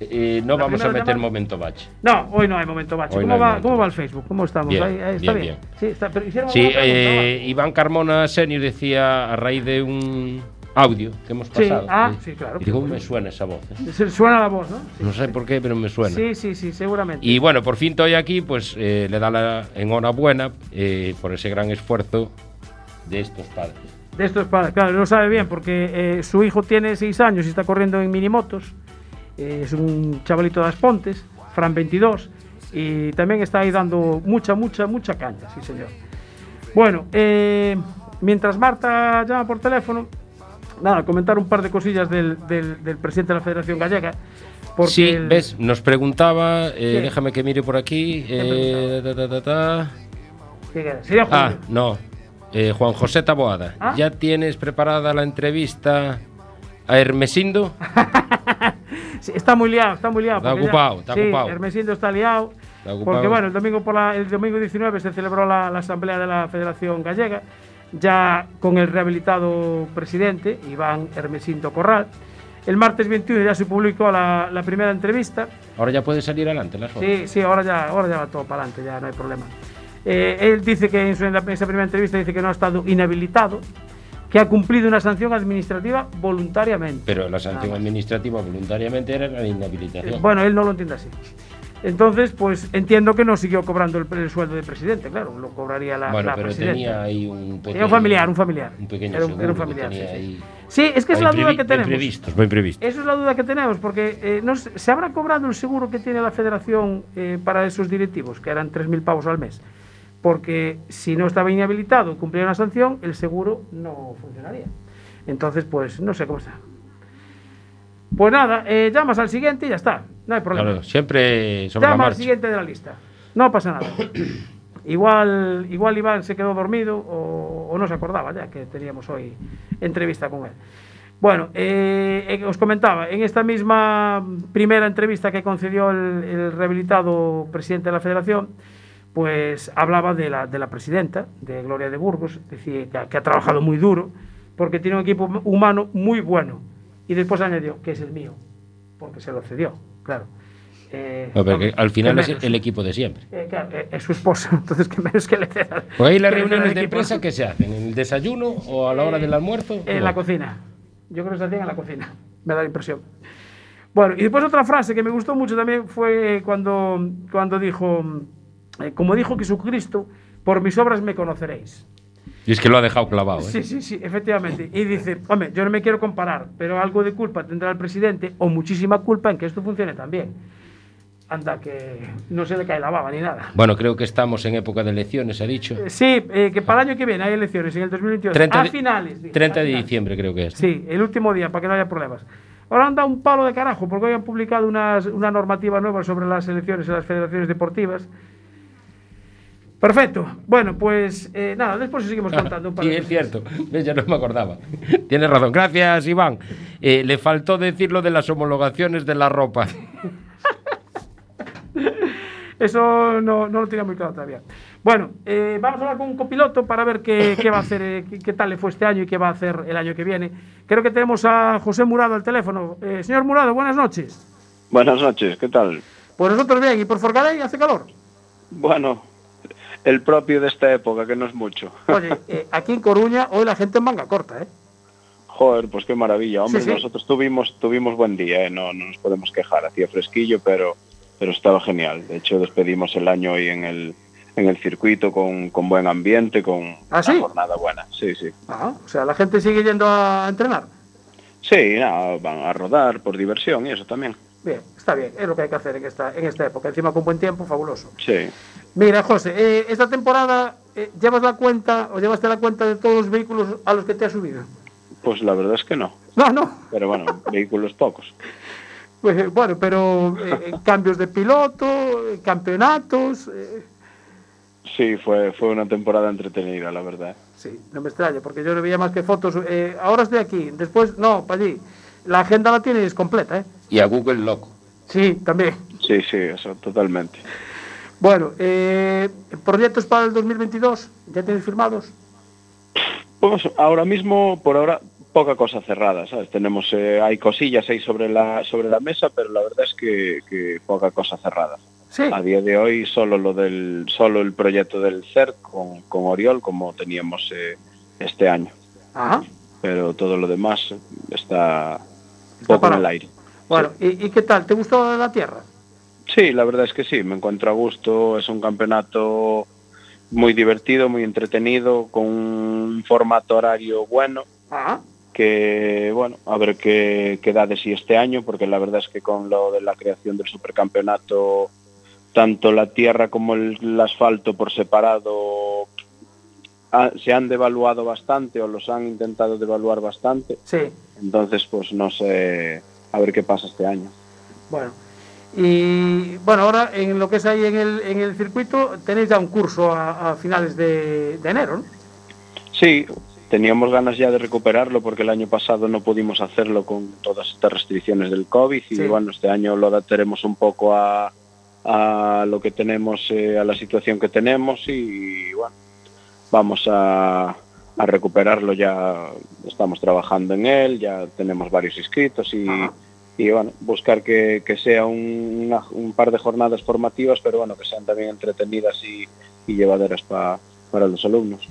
Eh, no La vamos a meter llamada- momento bache. No, hoy no hay momento bache. Hoy ¿Cómo, no hay va, momento ¿Cómo va el Facebook? ¿Cómo estamos? Bien, Ahí- ahí está bien, bien. bien. Sí, está, pero Sí, eh, Iván Carmona Senior decía a raíz de un audio que hemos Sí, pasado. ah, eh, sí, claro. Y digo, me suena esa voz. eh". Suena la voz, ¿no? No sé por qué, pero me suena. Sí, sí, sí, seguramente. Y bueno, por fin estoy aquí, pues eh, le da la enhorabuena eh, por ese gran esfuerzo de estos padres. De estos padres, claro, lo sabe bien, porque eh, su hijo tiene 6 años y está corriendo en minimotos. Eh, es un chavalito de Aspontes, Fran 22, y también está ahí dando mucha, mucha, mucha caña, sí señor. Bueno, eh, mientras Marta llama por teléfono, nada, comentar un par de cosillas del, del- del presidente de la Federación Gallega. Porque sí, el- ves, nos preguntaba, eh, déjame que mire por aquí. eh, ta. Sería Ah, Julio. no. eh, Juan José Taboada, Ah. ¿ya tienes preparada la entrevista a Hermesindo? Sí, está muy liado, está muy liado. Está porque ya- ocupado, está sí, ocupado. Hermesindo está liado. Está ocupado. Porque bueno, el domingo, por la- el domingo 19 se celebró la, la asamblea de la Federación Gallega, ya con el rehabilitado presidente, Iván Hermesindo Corral. El martes 21 ya se publicó la, la primera entrevista. Ahora ya puede salir adelante las fotos. Sí, sí, ahora ya, ahora ya va todo para adelante, ya no hay problema. Eh, él dice que en, su- en la- en esa primera entrevista dice que no ha estado inhabilitado, que ha cumplido una sanción administrativa voluntariamente. Pero la sanción administrativa voluntariamente era la inhabilitación. Bueno, él no lo entiende así. Entonces, pues entiendo que no siguió cobrando el, el sueldo de presidente, claro, lo cobraría la, bueno, la pero presidenta. tenía ahí un Tenía un familiar, un familiar. Un pequeño Era un- era un familiar, sí, sí. ahí- Sí, es que es la duda que tenemos. previstos, muy previstos. Eso es la duda que tenemos, porque eh, no ¿se habrá cobrado el seguro que tiene la federación eh, para esos directivos, que eran 3.000 pavos al mes? Porque si no estaba inhabilitado y cumplía una sanción, el seguro no funcionaría. Entonces, pues no sé cómo está. Pues nada, eh, llamas al siguiente y ya está, no hay problema. Claro, siempre sobre la Llama al siguiente de la lista. No pasa nada. igual, igual Iván se quedó dormido o, o no se acordaba ya que teníamos hoy entrevista con él. Bueno, eh, eh, os comentaba, en esta misma primera entrevista que concedió el, el rehabilitado presidente de la federación, pues hablaba de la, de la presidenta, de Gloria de Burgos, decía que ha trabajado muy duro, porque tiene un equipo humano muy bueno. Y después añadió que es el mío, porque se lo cedió, claro. Eh, No, pero que al final es el equipo de siempre. Eh, claro, eh, es su esposa, entonces que menos que le ceda. Pues ahí las que reuniones de empresa, ¿qué se hacen? ¿En el desayuno o a la hora del almuerzo? En la cocina. Yo creo que se hacían en la cocina. Me da la impresión. Bueno, y después otra frase que me gustó mucho también fue cuando, cuando dijo, eh, como dijo Jesucristo, por mis obras me conoceréis. Y es que lo ha dejado clavado, ¿eh? Sí, sí, sí, efectivamente. Y dice, hombre, yo no me quiero comparar, pero algo de culpa tendrá el presidente o muchísima culpa en que esto funcione también. Anda, que no se le cae la baba ni nada. Bueno, creo que estamos en época de elecciones, ha dicho. Eh, Sí, eh, que para el año que viene hay elecciones, en el 2022. 30 a de- finales. dice, 30 a de finales. diciembre creo que es. Sí, el último día, para que no haya problemas. Ahora han dado un palo de carajo, porque hoy han publicado unas- una normativa nueva sobre las elecciones en las federaciones deportivas. Perfecto. Bueno, pues eh, nada, después seguimos contando un par Sí, es cierto. Ya no me acordaba. Tienes razón. Gracias, Iván. Eh, le faltó decir lo de las homologaciones de la ropa. Eso no, no lo tenía muy claro todavía. Bueno, eh, vamos a hablar con un copiloto para ver qué, qué va a hacer, eh, qué, qué tal le fue este año y qué va a hacer el año que viene. Creo que tenemos a José Murado al teléfono. Eh, señor Murado, buenas noches. Buenas noches, ¿qué tal? Pues nosotros bien, ¿y por Forcadell hace calor? Bueno, el propio de esta época, que no es mucho. Oye, eh, aquí en Coruña hoy la gente en manga corta, ¿eh? Joder, pues qué maravilla. Hombre, Sí, sí. nosotros tuvimos tuvimos buen día, ¿eh? no, no nos podemos quejar. Hacía fresquillo, pero pero estaba genial. De hecho, despedimos el año hoy en el en el circuito con, con buen ambiente, con ¿Ah, sí? una jornada buena. Sí, sí. Ah, o sea, la gente sigue yendo a entrenar. Sí, nada, van a rodar por diversión y eso también. Bien, está bien, es lo que hay que hacer en esta, en esta época. Encima con buen tiempo, fabuloso. Sí. Mira, José, eh, esta temporada eh, llevas la cuenta o llevaste la cuenta de todos los vehículos a los que te has subido. Pues la verdad es que no. No, no. Pero bueno, vehículos pocos. Pues, eh, bueno, pero eh, cambios de piloto, campeonatos. eh, Sí, fue, fue una temporada entretenida, la verdad. Sí, no me extraña, porque yo no veía más que fotos. eh, ahora estoy aquí, después, no, para allí. La agenda la tienes completa, ¿eh? Y a Google loco. Sí, también. Sí, sí, eso, totalmente. Bueno, eh, proyectos para el 2022, ¿ya tienes firmados? Pues ahora mismo, por ahora, poca cosa cerrada, ¿sabes? Tenemos, eh, hay cosillas ahí sobre la, sobre la mesa, pero la verdad es que, que poca cosa cerrada. Sí. A día de hoy solo lo del, solo el proyecto del CERT con, con Oriol, como teníamos eh, este año. Ajá. Pero todo lo demás está un poco en el aire. Bueno, ¿y, y qué tal? ¿Te gustó la tierra? Sí, la verdad es que sí, me encuentro a gusto, es un campeonato muy divertido, muy entretenido, con un formato horario bueno, Ajá. que bueno, a ver qué, qué da de sí este año, porque la verdad es que con lo de la creación del supercampeonato, tanto la tierra como el, el asfalto por separado ah, se han devaluado bastante o los han intentado devaluar bastante, Sí. entonces pues no sé, a ver qué pasa este año. Bueno. Y bueno, ahora en lo que es ahí en el, en el circuito, tenéis ya un curso a, a finales de, de enero, ¿no? Sí, teníamos ganas ya de recuperarlo porque el año pasado no pudimos hacerlo con todas estas restricciones del COVID y Sí. bueno, este año lo adaptaremos un poco a, a lo que tenemos, eh, a la situación que tenemos y bueno, vamos a, a recuperarlo ya, estamos trabajando en él, ya tenemos varios inscritos y, y bueno, buscar que, que sea un, una- un par de jornadas formativas, pero bueno, que sean también entretenidas y, y llevaderas pa- para los alumnos.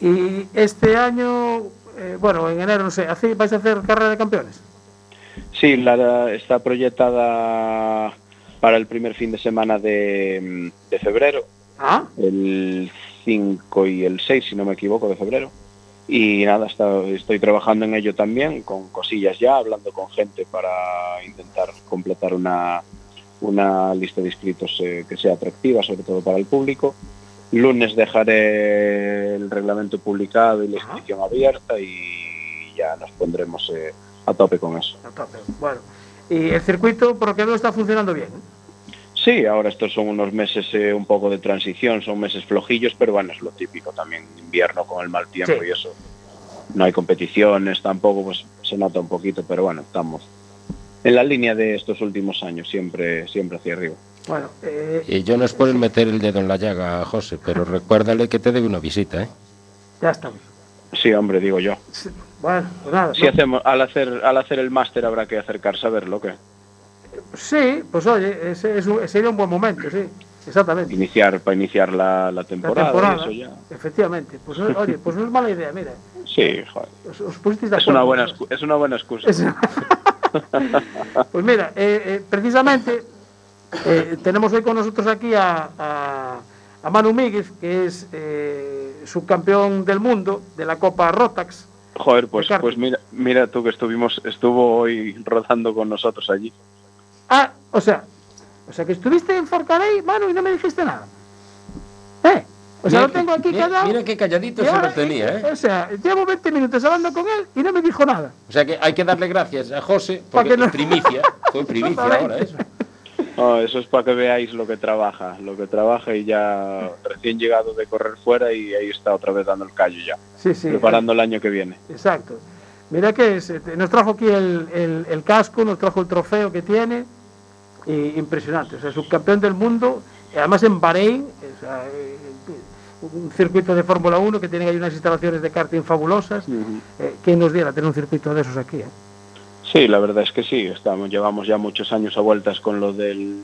Y este año, eh, bueno, en enero, no sé, ¿hacéis- ¿vais a hacer carrera de campeones? Sí, la, está proyectada para el primer fin de semana de, de febrero, Ah, el 5 y el 6, si no me equivoco, de febrero. Y nada, está- estoy trabajando en ello también, con cosillas ya, hablando con gente para intentar completar una, una lista de inscritos eh, que sea atractiva, sobre todo para el público. Lunes dejaré el reglamento publicado y la inscripción abierta y ya nos pondremos eh, a tope con eso. a tope. Bueno, y el circuito, por lo que veo, está funcionando bien. Sí, ahora estos son unos meses eh, un poco de transición, son meses flojillos, pero bueno, es lo típico también, invierno con el mal tiempo Sí. y eso. No hay competiciones tampoco, pues se nota un poquito, pero bueno, estamos en la línea de estos últimos años, siempre, siempre hacia arriba. Bueno, eh, Y yo no es por el meter el dedo en la llaga, José, pero recuérdale que te debe una visita, ¿eh? ya estamos. Sí, hombre, digo yo. Bueno, pues nada. Si no- hacemos, al hacer, al hacer el máster habrá que acercarse a verlo, ¿qué? Sí, pues oye, ese, es un- sería un buen momento, sí, exactamente. Iniciar, para iniciar la, la La temporada, y eso ya. efectivamente. Pues oye, pues no es mala idea, mira. Sí, joder. Os, os pusisteis de Es una buena, es una buena excusa. Es- Pues mira, eh, eh, precisamente eh, tenemos hoy con nosotros aquí a, a, a Manu Míguez, que es eh, subcampeón del mundo de la Copa Rotax. Joder, pues, pues mira, mira tú que estuvimos, estuvo hoy rodando con nosotros allí. Ah, o sea, o sea que estuviste en Forcarey, Manu, y no me dijiste nada. ¿Eh? O sea, Mira lo tengo aquí mira- callado. mira qué calladito se lo tenía, ¿eh? O sea, llevo 20 minutos hablando con él y no me dijo nada. O sea que hay que darle gracias a José, porque que no- primicia, fue primicia ahora eso. No, eso es para que veáis lo que trabaja, lo que trabaja y ya recién llegado de correr fuera y ahí está otra vez dando el callo ya, Sí, sí. preparando el año que viene. Exacto. Mira que es, nos trajo aquí el, el- el casco, nos trajo el trofeo que tiene. Impresionante. O sea, subcampeón del mundo, y además en Bahrein, o sea, eh, un circuito de Fórmula 1 que tienen ahí unas instalaciones de karting fabulosas. Eh, ¿Quién nos diera tener un circuito de esos aquí? eh? Sí, la verdad es que sí, estamos, llevamos ya muchos años a vueltas con lo del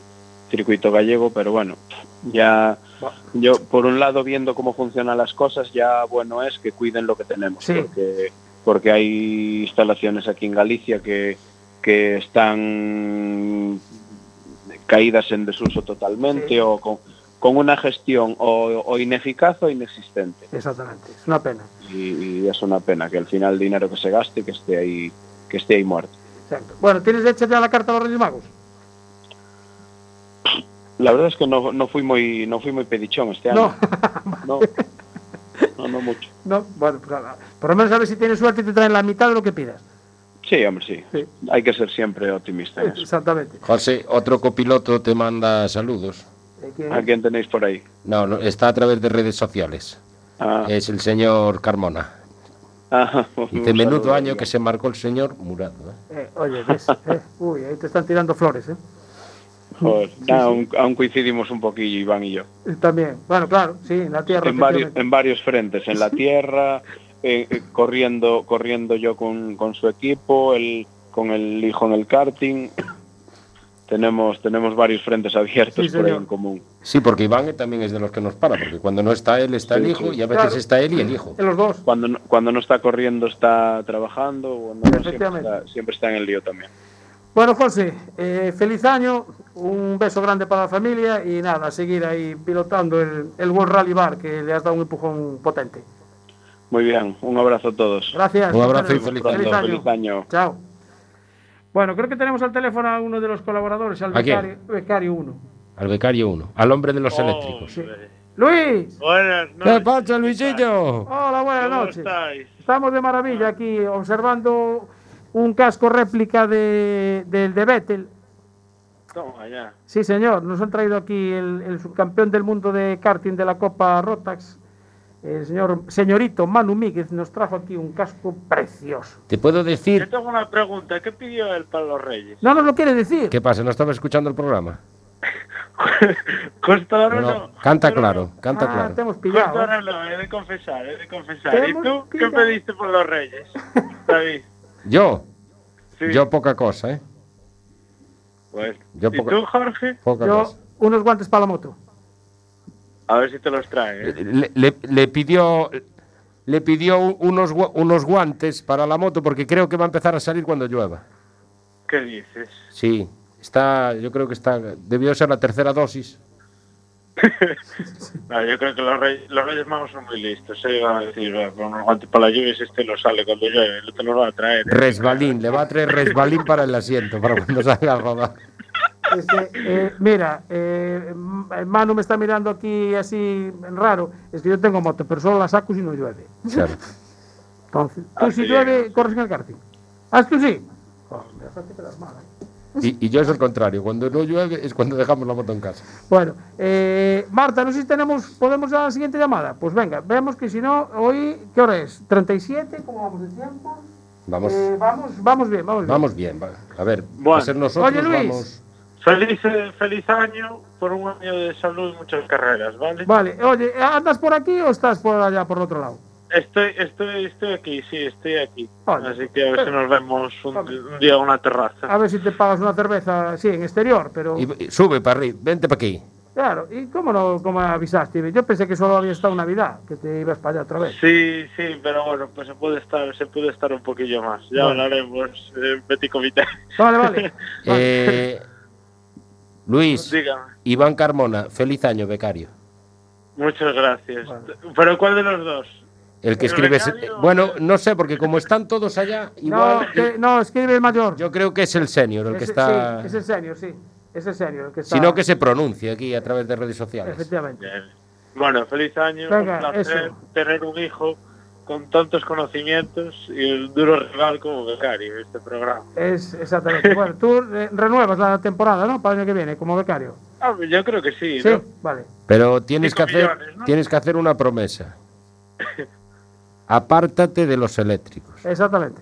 circuito gallego, pero bueno, ya yo por un lado viendo cómo funcionan las cosas, ya bueno es que cuiden lo que tenemos, Sí. porque, porque hay instalaciones aquí en Galicia que, que están caídas en desuso totalmente o con, con una gestión o, o ineficaz o inexistente. Exactamente, es una pena. Y, y es una pena que al final el dinero que se gaste que esté ahí, que esté ahí muerto. Exacto. Bueno, ¿tienes hecha ya la carta a los Reyes Magos? La verdad es que no, no fui muy no fui muy pedichón este año. No. No, no mucho. No, bueno, pues. Por lo menos a ver si tienes suerte y te traen la mitad de lo que pidas. Sí, hombre, sí. Hay que ser siempre optimista en eso. Exactamente. José, otro copiloto te manda saludos. ¿A quién tenéis por ahí? No, no, está a través de redes sociales. Ah. Es el señor Carmona. Ah, Dice, menudo saludo, año que se marcó el señor Murado. ¿eh? Eh, oye, ves, eh, uy, ahí te están tirando flores, ¿eh? Joder, nada, aún, aún coincidimos un poquillo, Iván y yo. Eh, También, bueno, claro, sí, en la tierra. En varios, en varios frentes, en la tierra, eh, eh, corriendo, corriendo yo con, con su equipo, él con el hijo en el karting. Tenemos, tenemos varios frentes abiertos Sí, por ahí en común. Sí, porque Iván también es de los que nos para, porque cuando no está él, está el hijo, sí. y a veces Claro. está él y el hijo. los dos. Cuando no, cuando no está corriendo está trabajando, cuando no, siempre, Efectivamente. está, siempre está en el lío también. Bueno, José, eh, feliz año, un beso grande para la familia y nada, a seguir ahí pilotando el, el World Rally Bar, que le has dado un empujón potente. Muy bien, un abrazo a todos. Gracias. Un abrazo y Feliz feliz año. Feliz año. Chao. Bueno, creo que tenemos al teléfono a uno de los colaboradores, al ¿A quién? becario, becario 1. Al becario 1, al hombre de los Oh. eléctricos. Luis. Buenas ¿Qué pasa, Luisillo? Hola, buenas ¿Cómo noches. estáis? Estamos de maravilla aquí observando un casco réplica de, del de Vettel. Toma ya. Sí, señor, nos han traído aquí el, el subcampeón del mundo de karting de la Copa Rotax. El señor señorito Manu Míguez nos trajo aquí un casco precioso. Te puedo Yo decir... tengo una pregunta. ¿Qué pidió él para los Reyes? No nos lo quiere decir. ¿Qué pasa? ¿No estaba escuchando el programa? Costadora No, Canta claro, canta Ah, claro. te hemos pillado. ¿eh? No, he de confesar, he de confesar. ¿Y tú qué pediste por los Reyes? David. Yo, Sí. yo poca cosa, ¿eh? Pues, Yo ¿Y poca- tú, Jorge? Poca Yo, cosa. unos guantes para la moto. A ver si te los trae. ¿eh? Le, le- le pidió... Le pidió unos, unos guantes para la moto porque creo que va a empezar a salir cuando llueva. ¿Qué dices? Sí, está, yo creo que está, debió ser la tercera dosis. No, yo creo que los Reyes, los Reyes Magos son muy listos. Se iban a decir, "Va, con unos guantes para la lluvia, si este lo sale cuando llueve, no te los va a traer. ¿eh?". Resbalín, le va a traer resbalín para el asiento, para cuando salga a rodar. Es que, eh, mira, eh, Manu me está mirando aquí así raro. Es que yo tengo moto, pero solo la saco si no llueve. Claro. Entonces, tú Así si llueve, corres en el karting. ¿Ah, tú sí? Oh, me dejaste quedar mal, ¿eh? Y, y yo es el contrario, cuando no llueve es cuando dejamos la moto en casa. Bueno, eh, Marta, no sé si tenemos, podemos a la siguiente llamada. Pues venga, vemos que si no, hoy, ¿qué hora es? ¿37? ¿Cómo vamos de tiempo? Vamos, Eh, vamos, vamos bien, vamos bien. vamos bien. A ver, Bueno. a ser nosotros, Oye, Luis. vamos. Feliz, eh, feliz año por un año de salud y muchas carreras, ¿vale? Vale, oye, ¿andas por aquí o estás por allá, por otro lado? Estoy, estoy, estoy aquí, sí, estoy aquí. Vale. Así que a ver si nos vemos un, un día en una terraza. A ver si te pagas una cerveza, sí, en exterior, pero... Y- y sube para arriba, vente para aquí. Claro, ¿y cómo no cómo avisaste? Yo pensé que solo había estado Navidad, que te ibas para allá otra vez. Sí, sí, pero bueno, pues se puede estar, se puede estar un poquillo más. Ya Bueno. hablaremos en Petit Comité. Vale, vale. Eh, Luis, Dígame. Iván Carmona, feliz año, becario. Muchas gracias. Pero ¿cuál de los dos? El que ¿El escribe. becario? Bueno, no sé, porque como están todos allá, igual. No, que- no, escribe el mayor. Yo creo que es el senior el que Ese- está. Sí, es el senior, sí. Es el senior el que está... Sino que se pronuncie aquí a través de redes sociales. Efectivamente. Bueno, feliz año. Venga, un placer eso. tener un hijo con tantos conocimientos y el duro rival como becario este programa. Es exactamente. Bueno, tú renuevas la temporada, ¿no? Para el año que viene, como becario. Ah, yo creo que sí. Sí, ¿no? vale. Pero tienes que hacer, millones, ¿no? tienes que hacer una promesa. Apártate de los eléctricos. Exactamente.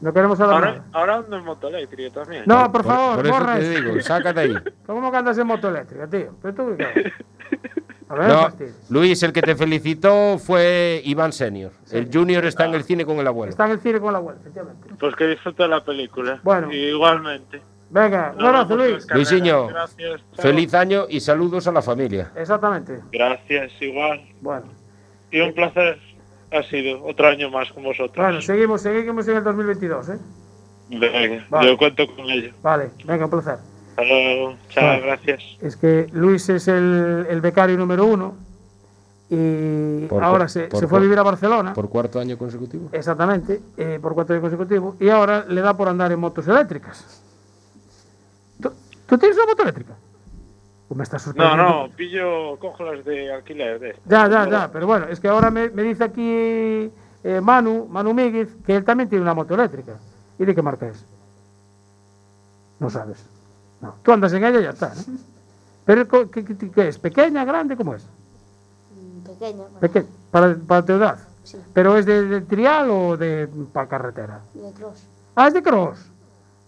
No queremos hablar Ahora, nada. ahora ando en moto eléctrica también. No, por, favor, por eso borra te eso. digo, sácate ahí. ¿Cómo que andas en moto eléctrica, tío? ¿Pero tú No. Luis, el que te felicitó fue Iván Senior. El Junior está en el cine con el abuelo. Está en el cine con la abuela, efectivamente. Pues que disfrute la película. Bueno. Igualmente. Venga, un abrazo, Luis. Luisinho, Gracias. feliz año y saludos a la familia. Exactamente. Gracias, igual. Bueno. Y un placer ha sido otro año más con vosotros. Bueno, seguimos, seguimos en el 2022, ¿eh? Venga, Vale. yo cuento con ello. Vale, venga, un placer. Hasta luego. Chao, gracias. Es que Luis es el, el becario número uno y Por- ahora se, por- se fue a vivir a Barcelona. Por cuarto año consecutivo. Exactamente, eh, por cuatro años consecutivos. Y ahora le da por andar en motos eléctricas. ¿Tú, tú tienes una moto eléctrica? ¿O me estás No, sorprendiendo? no, pillo, cojo las de alquiler de. Ya, ya, ya, pero bueno, es que ahora me, me dice aquí eh, Manu, Manu Míguez, que él también tiene una moto eléctrica. ¿Y de qué marca es? No sabes. No, tú andas en ella y ya está, ¿no? Pero, ¿qué, qué- qué es? ¿Pequeña, grande? ¿Cómo es? Poco pequeña. bueno, Peque- para, para tu edad. Sí. ¿Pero es de, de trial o de para carretera? de cross. Ah, es de cross.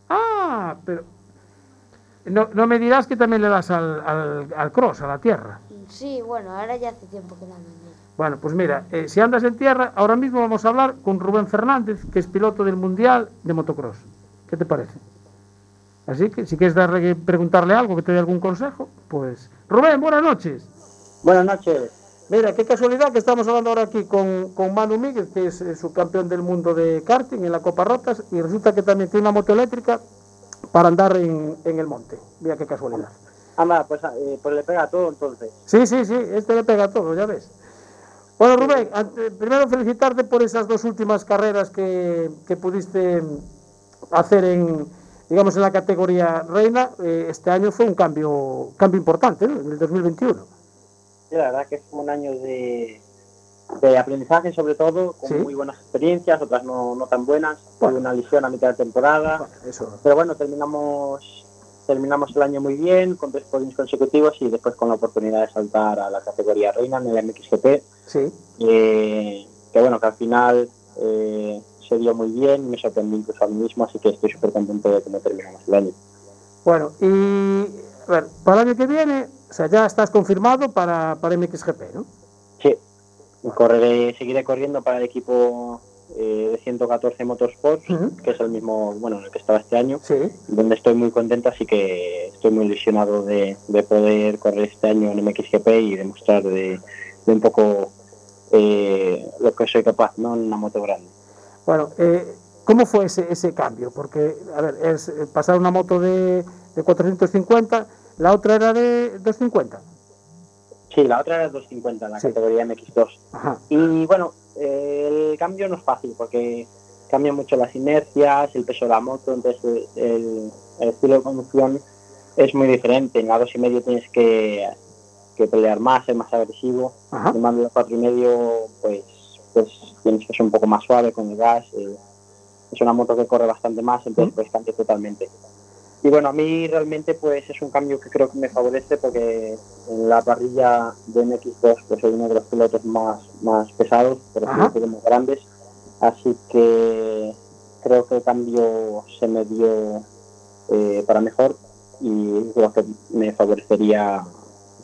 Ah, pero. No, no me dirás que también le das al, al, al cross, a la tierra. Sí, bueno, ahora ya hace tiempo que la. Bueno, pues mira, eh, si andas en tierra, ahora mismo vamos a hablar con Rubén Fernández, que es piloto del Mundial de Motocross. ¿Qué te parece? Así que si quieres darle, preguntarle algo, que te dé algún consejo, pues... Rubén, buenas noches. Buenas noches. Mira, qué casualidad que estamos hablando ahora aquí con, con Manu Míguez, que es eh, subcampeón del mundo de karting en la Copa Rotas, y resulta que también tiene una moto eléctrica para andar en, en el monte. Mira qué casualidad. Anda, pues, eh, pues le pega todo entonces. Sí, sí, sí, este le pega todo, ya ves. Bueno, Rubén, ante- primero felicitarte por esas dos últimas carreras que, que pudiste hacer en, digamos, en la categoría reina. Eh, este año fue un cambio, cambio importante, ¿no? En el 2021. Sí, la verdad que fue un año de, de aprendizaje sobre todo, con Sí. muy buenas experiencias, otras no, no tan buenas. Tuve una lesión a mitad de temporada. Eso. Pero bueno, terminamos terminamos el año muy bien, con tres podios consecutivos y después con la oportunidad de saltar a la categoría reina en el MXGP. Sí. eh, que bueno, que al final eh, se dio muy bien, me sorprendí incluso a mí mismo, así que estoy súper contento de cómo terminamos el año. Bueno, y a ver, para el año que viene, o sea, ya estás confirmado para, para MXGP, ¿no? Sí, correré, seguiré corriendo para el equipo eh, de 114 Motorsports, que es el mismo, bueno, en el que estaba este año, donde estoy muy contento, así que estoy muy ilusionado de, de poder correr este año en MXGP y demostrar de, de un poco eh, lo que soy capaz, ¿no? En una moto grande. Bueno, eh, ¿cómo fue ese, ese cambio? Porque, a ver, es eh, pasar una moto de, de 450, la otra era de 250. Sí, la otra era 250, la categoría MX2. Ajá. Y bueno, eh, el cambio no es fácil porque cambian mucho las inercias, el peso de la moto, entonces el, el estilo de conducción es muy diferente. En la dos y medio tienes que, que pelear más, ser más agresivo. Ajá. En mando de cuatro y medio, pues, pues tienes que ser un poco más suave con el gas. eh, es una moto que corre bastante más, entonces pues cambia totalmente. Y bueno, a mí realmente pues es un cambio que creo que me favorece porque en la parrilla de MX2 pues soy uno de los pilotos más, más pesados, Ajá. decirlo, más grandes. Así que creo que el cambio se me dio eh, para mejor y creo que me favorecería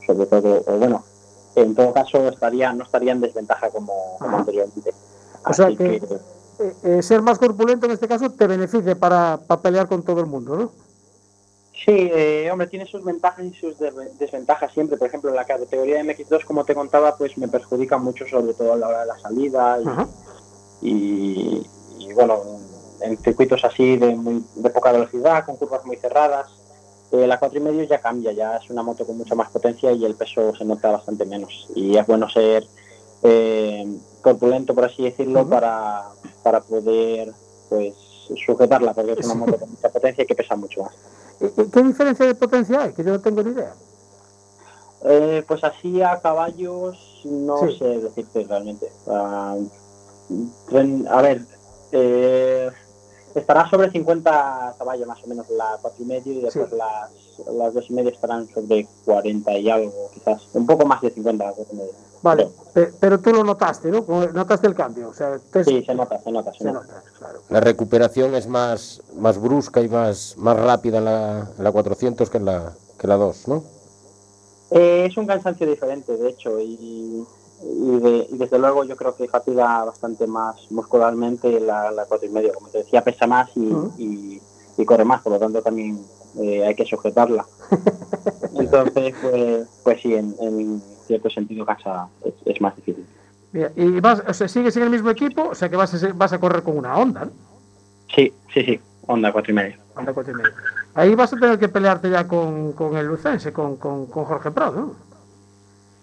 sobre todo, o bueno, en todo caso estaría no estaría en desventaja como, como anteriormente. O sea que eh, eh, ser más corpulento en este caso te beneficia para, para pelear con todo el mundo, ¿no? Sí, eh, hombre, tiene sus ventajas y sus de- desventajas siempre. Por ejemplo, en la categoría de MX2, como te contaba, pues me perjudica mucho, sobre todo a la hora de la salida y, y- y, bueno, en circuitos así de, muy, de poca velocidad, con curvas muy cerradas. Eh, la cuatro y medio ya cambia, ya es una moto con mucha más potencia y el peso se nota bastante menos. Y es bueno ser eh, corpulento, por así decirlo, para, para poder pues sujetarla, porque es una moto con mucha potencia y que pesa mucho más. ¿Y- y ¿Qué diferencia de potencia hay? Que yo no tengo ni idea. Eh, pues así a caballos no Sí. sé decirte realmente. Tren- a ver, eh, estará sobre 50 caballos más o menos la cuatro y medio y después Sí. las, las dos y medio estarán sobre 40 y algo quizás. Un poco más de 50 la cuatro y medio. Vale, pe- pero tú lo notaste, ¿no? Notaste el cambio. O sea, te- Sí, se nota, se nota, se, se nota. nota, claro. La recuperación es más, más brusca y más, más rápida en la, en la 400 que en la, que la 2, ¿no? Eh, es un cansancio diferente, de hecho, y, y, de- y desde luego yo creo que fatiga bastante más muscularmente la, la cuatro y medio. Como te decía, pesa más y, y- y corre más, por lo tanto también eh, hay que sujetarla. Entonces, pues, pues sí, en, en cierto sentido cansa, es, es más difícil. Y vas, o sea, sigues en el mismo equipo, o sea que vas a, vas a correr con una Honda, ¿no? Sí, sí, sí, Honda cuatro y medio. Honda cuatro y medio. Ahí vas a tener que pelearte ya con, con el lucense, con, con, con Jorge Prado, ¿no?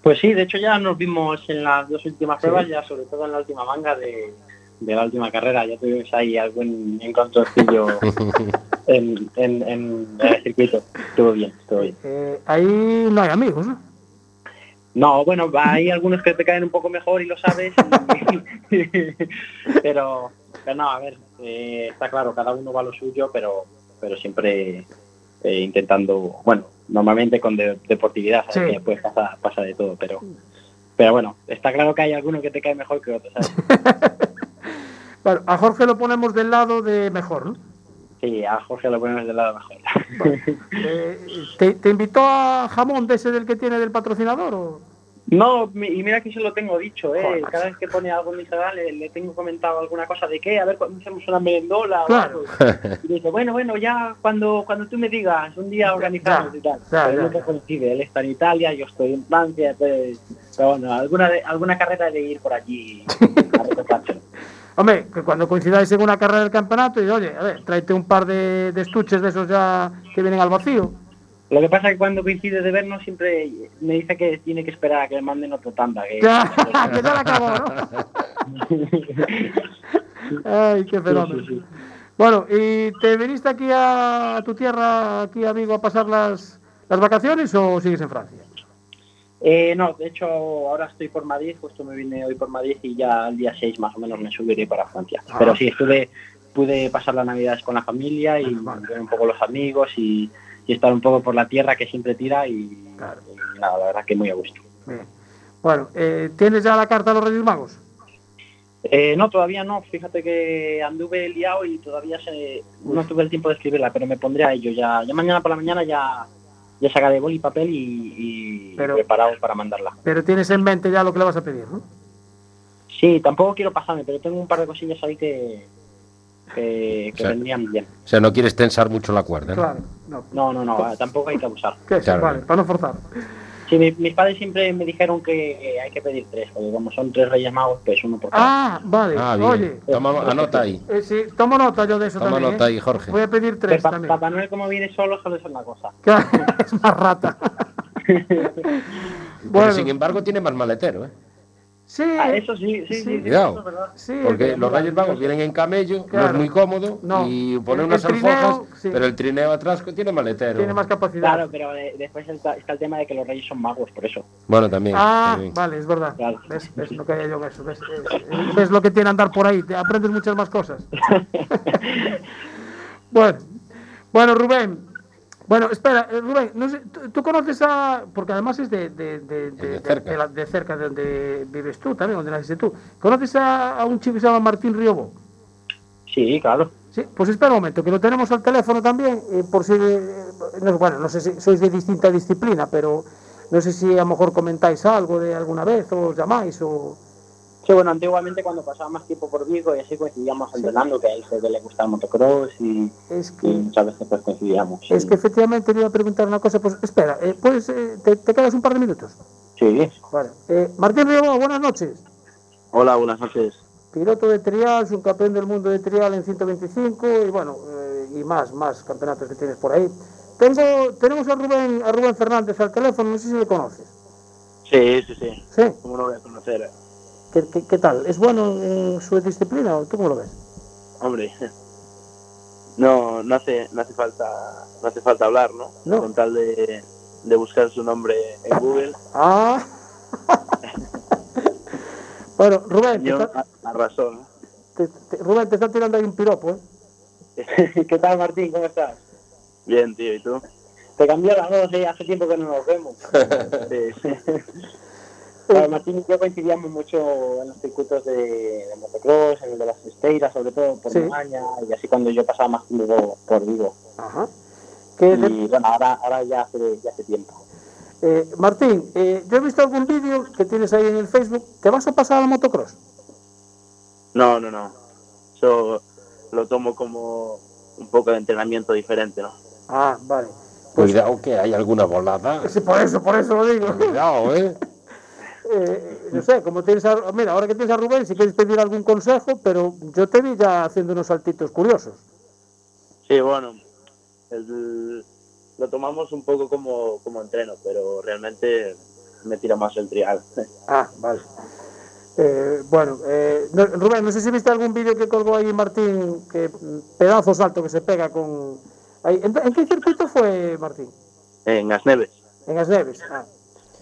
Pues sí, de hecho ya nos vimos en las dos últimas Sí. pruebas, ya sobre todo en la última manga de, de la última carrera, ya tuvimos ahí algún encontroncillo en, en, en el circuito. Estuvo bien, estuvo bien. Eh, ahí no hay amigos, ¿no? No, bueno, hay algunos que te caen un poco mejor y lo sabes, pero, pero no, a ver, eh, está claro, cada uno va a lo suyo, pero, pero siempre eh, intentando, bueno, normalmente con de- deportividad, ¿sabes? Sí. que después pasa, pasa de todo, pero, Pero bueno, está claro que hay alguno que te cae mejor que otro, ¿sabes? Bueno, a Jorge lo ponemos del lado de mejor, ¿no? Sí, a Jorge lo ponemos del lado mejor. Eh, ¿te, te invitó a jamón de ese del que tiene del patrocinador o...? No, y mira que se lo tengo dicho, ¿eh? Joder, Cada vez que pone algo en Instagram le, le tengo comentado alguna cosa de qué, a ver cuando hacemos una merendola o Claro. algo. Y dice, bueno, bueno, ya cuando cuando tú me digas, un día organizamos y tal. ya, Pero ya, nunca ya. coincide, él está en Italia, yo estoy en Francia, entonces, pero bueno, alguna, de- alguna carrera de ir por allí a. Hombre, que cuando coincidáis en una carrera del campeonato, y oye, a ver, tráete un par de, de estuches de esos ya que vienen al vacío. Lo que pasa es que cuando coincide de vernos siempre me dice que tiene que esperar a que le manden otro tanda. Que, que ya la acabó, Ay, qué fenómeno. Sí, sí, sí. Bueno, ¿y te viniste aquí a, a tu tierra, aquí amigo, a pasar las, las vacaciones o sigues en Francia? Eh, no, de hecho ahora estoy por Madrid, justo me vine hoy por Madrid y ya al día 6 más o menos me subiré para Francia. Ah. Pero sí, estuve, pude pasar las navidades con la familia y ver un poco los amigos y, y estar un poco por la tierra que siempre tira y, y nada, la verdad que muy a gusto. Bien. Bueno, eh, ¿tienes ya la carta a los Reyes Magos? Eh, no, todavía no, fíjate que anduve liado y todavía se, no tuve el tiempo de escribirla, pero me pondré a ello ya, ya mañana por la mañana ya, ya sacaré boli y papel y, y Pero- preparado para mandarla. Pero tienes en mente ya lo que le vas a pedir, ¿no? Sí, tampoco quiero pasarme, pero tengo un par de cosillas ahí que, que, que O sea, vendrían bien. O sea, no quieres tensar mucho la cuerda. ¿no? Claro, no. No, no, no, tampoco hay que abusar. Que Claro. vale, para no forzar. Sí, mi- mis padres siempre me dijeron que eh, hay que pedir tres, porque como son tres reyes magos, pues uno por cada. Ah, vale. Ah, bien. Oye, Toma, anota ahí. eh, sí, tomo nota yo de eso Toma también. nota ¿eh? ahí, Jorge. Voy a pedir tres Pa- también. Papá Noel, como viene solo, solo es una cosa. Claro, es más rata. Pero sin embargo tiene más maletero, ¿eh? Sí, Ah, eso sí, sí, sí. sí, Cuidado. eso es Porque los Reyes Magos vienen en camello, no Claro. es muy cómodo, No. y poner unas trineo, alforjas, sí. pero el trineo atrás tiene maletero. tiene más capacidad. Claro, pero eh, después está, está el tema de que los reyes son magos, por eso. Bueno, también. Ah, también. vale, es verdad. Claro. ¿Ves? ¿Ves? No caía yo en eso. ¿Ves? Eh, ¿Ves lo que tiene andar por ahí? Te aprendes muchas más cosas. bueno, bueno, Rubén. Bueno, espera, eh, Rubén, no sé, ¿tú, tú conoces a...? Porque además es de, de, de, de- de cerca. de la- de cerca de donde vives tú también, donde naciste tú. ¿Conoces a, a un chico que se llama Martín Riobó? Sí, claro. Sí, pues espera un momento, que lo tenemos al teléfono también, eh, por si, eh, no, bueno, no sé si sois de distinta disciplina, pero no sé si a lo mejor comentáis algo de alguna vez o os llamáis o... Sí, bueno, antiguamente cuando pasaba más tiempo por Vigo y así coincidíamos entrenando, que a él se le gustaba el motocross y, Es y que, muchas veces pues coincidíamos. es que efectivamente le iba a preguntar una cosa, pues espera, eh, pues, eh, te, te quedas un par de minutos? Sí. Vale. Eh, Martín Riobó, buenas noches. Hola, buenas noches. Piloto de trial, subcampeón del mundo de trial en 125 y bueno, eh, y más, más campeonatos que tienes por ahí. Tengo, tenemos a Rubén, a Rubén Fernández al teléfono, no sé si le conoces. Sí, sí, sí. Sí. ¿Cómo no voy a conocer? ¿Qué, qué, qué tal? ¿Es bueno en su disciplina o tú cómo lo ves? Hombre, no, no hace, no hace falta, no hace falta hablar, ¿no? No. Con tal de, de buscar su nombre en Google. Ah. bueno, Rubén, Yo está, ¿no? te- te- Rubén, te está tirando ahí un piropo, ¿eh? ¿Qué tal, Martín? ¿Cómo estás? Bien, tío, ¿y tú? Te cambió la voz, ¿eh? hace tiempo que no nos vemos. Sí. Claro, Martín y yo coincidíamos mucho en los circuitos de, de motocross, en el de las esteiras, sobre todo por Sí. España, y así cuando yo pasaba más tiempo por Vigo. Ajá. ¿Qué de- Y bueno, ahora, ahora ya, hace, ya hace tiempo. eh, Martín, eh, yo he visto algún vídeo que tienes ahí en el Facebook. ¿Te vas a pasar al motocross? No, no, no. Eso lo tomo como un poco de entrenamiento diferente, ¿no? Ah, vale. Cuidado que hay alguna volada. Sí, por eso, por eso lo digo. Cuidado, ¿eh? Eh, no sé, como tienes a, mira, ahora que tienes a Rubén, si quieres pedir algún consejo, pero yo te vi ya haciendo unos saltitos curiosos. Sí, bueno, el- lo tomamos un poco como, como entreno, pero realmente me tira más el trial. Ah, vale. Eh, bueno, eh, no- Rubén, no sé si viste algún vídeo que colgó ahí Martín, que pedazo salto que se pega con... ahí. ¿En, en qué circuito fue Martín? En Asneves. En Asneves. Ah,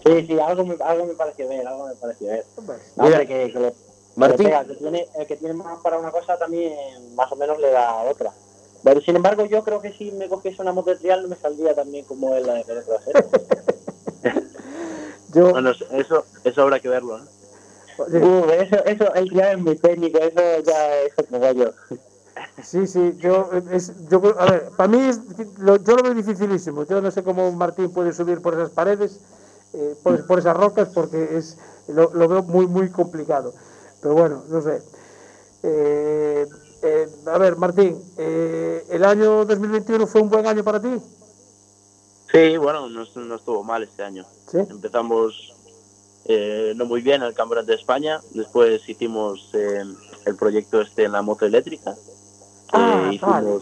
Sí, sí, algo me, algo me pareció ver, algo me pareció ver. No, Mira, hombre, que, que le, que Martín. pega, el que tiene, el que tiene más para una cosa también más o menos le da a otra. Pero sin embargo, yo creo que si me cogiese una moto de trial no me saldría también como él la de ¿eh? Yo, Bueno, eso, eso habrá que verlo, ¿no? Uh, eso, eso, el trial es muy técnico, eso ya es otro rollo. Sí, sí, yo, es, yo creo- a ver, para mí es, lo- yo lo veo dificilísimo. Yo no sé cómo Martín puede subir por esas paredes, eh, por, por esas rocas, porque es lo, lo veo muy, muy complicado. Pero bueno, no sé. Eh, eh, a ver, Martín, eh, ¿el año 2021 fue un buen año para ti? Sí, bueno, no, no estuvo mal este año. Sí. Empezamos eh, no muy bien el Campeonato de España, después hicimos eh, el proyecto este en la moto eléctrica. Ah, vale.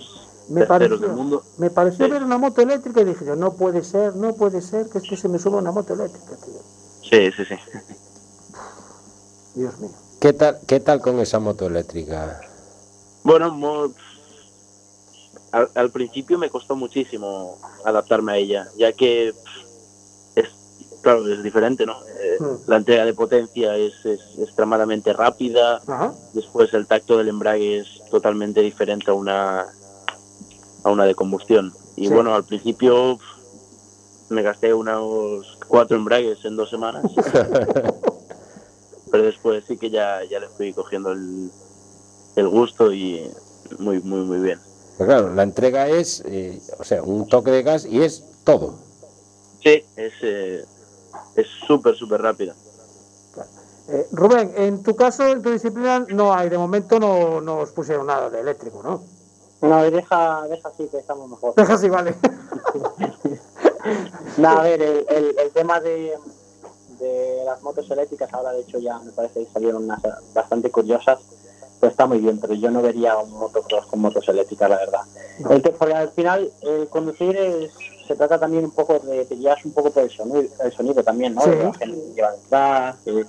Me pareció, del mundo. me pareció Sí. ver una moto eléctrica y dije yo, no puede ser, no puede ser que este se me suba una moto eléctrica, tío. Sí, sí, sí. Dios mío. ¿Qué tal, ¿Qué tal con esa moto eléctrica? Bueno, mo- al, al principio me costó muchísimo adaptarme a ella, ya que es, claro, es diferente, ¿no? Eh, Mm. La entrega de potencia es, es extremadamente rápida, Ajá. después el tacto del embrague es totalmente diferente a una, a una de combustión. Y Sí. bueno, al principio me gasté unos cuatro embragues en dos semanas, pero después sí que ya, ya le fui cogiendo el, el gusto y muy, muy, muy bien. Pues claro, la entrega es, eh, o sea, un toque de gas y es todo. Sí, es eh, es súper, súper rápida. Eh, Rubén, en tu caso, en tu disciplina, no hay, de momento no, no os pusieron nada de eléctrico, ¿no? No, deja, deja así que estamos mejor. Deja así, vale. No, a ver, el, el, el tema de, de las motos eléctricas, ahora de hecho ya me parece que salieron unas bastante curiosas, pues está muy bien, pero yo no vería un motocross con motos eléctricas, la verdad. El que, porque al final, el conducir es, se trata también un poco de, te guías un poco por el sonido, el sonido también, ¿no? Sí. La gente que lleva detrás, eh,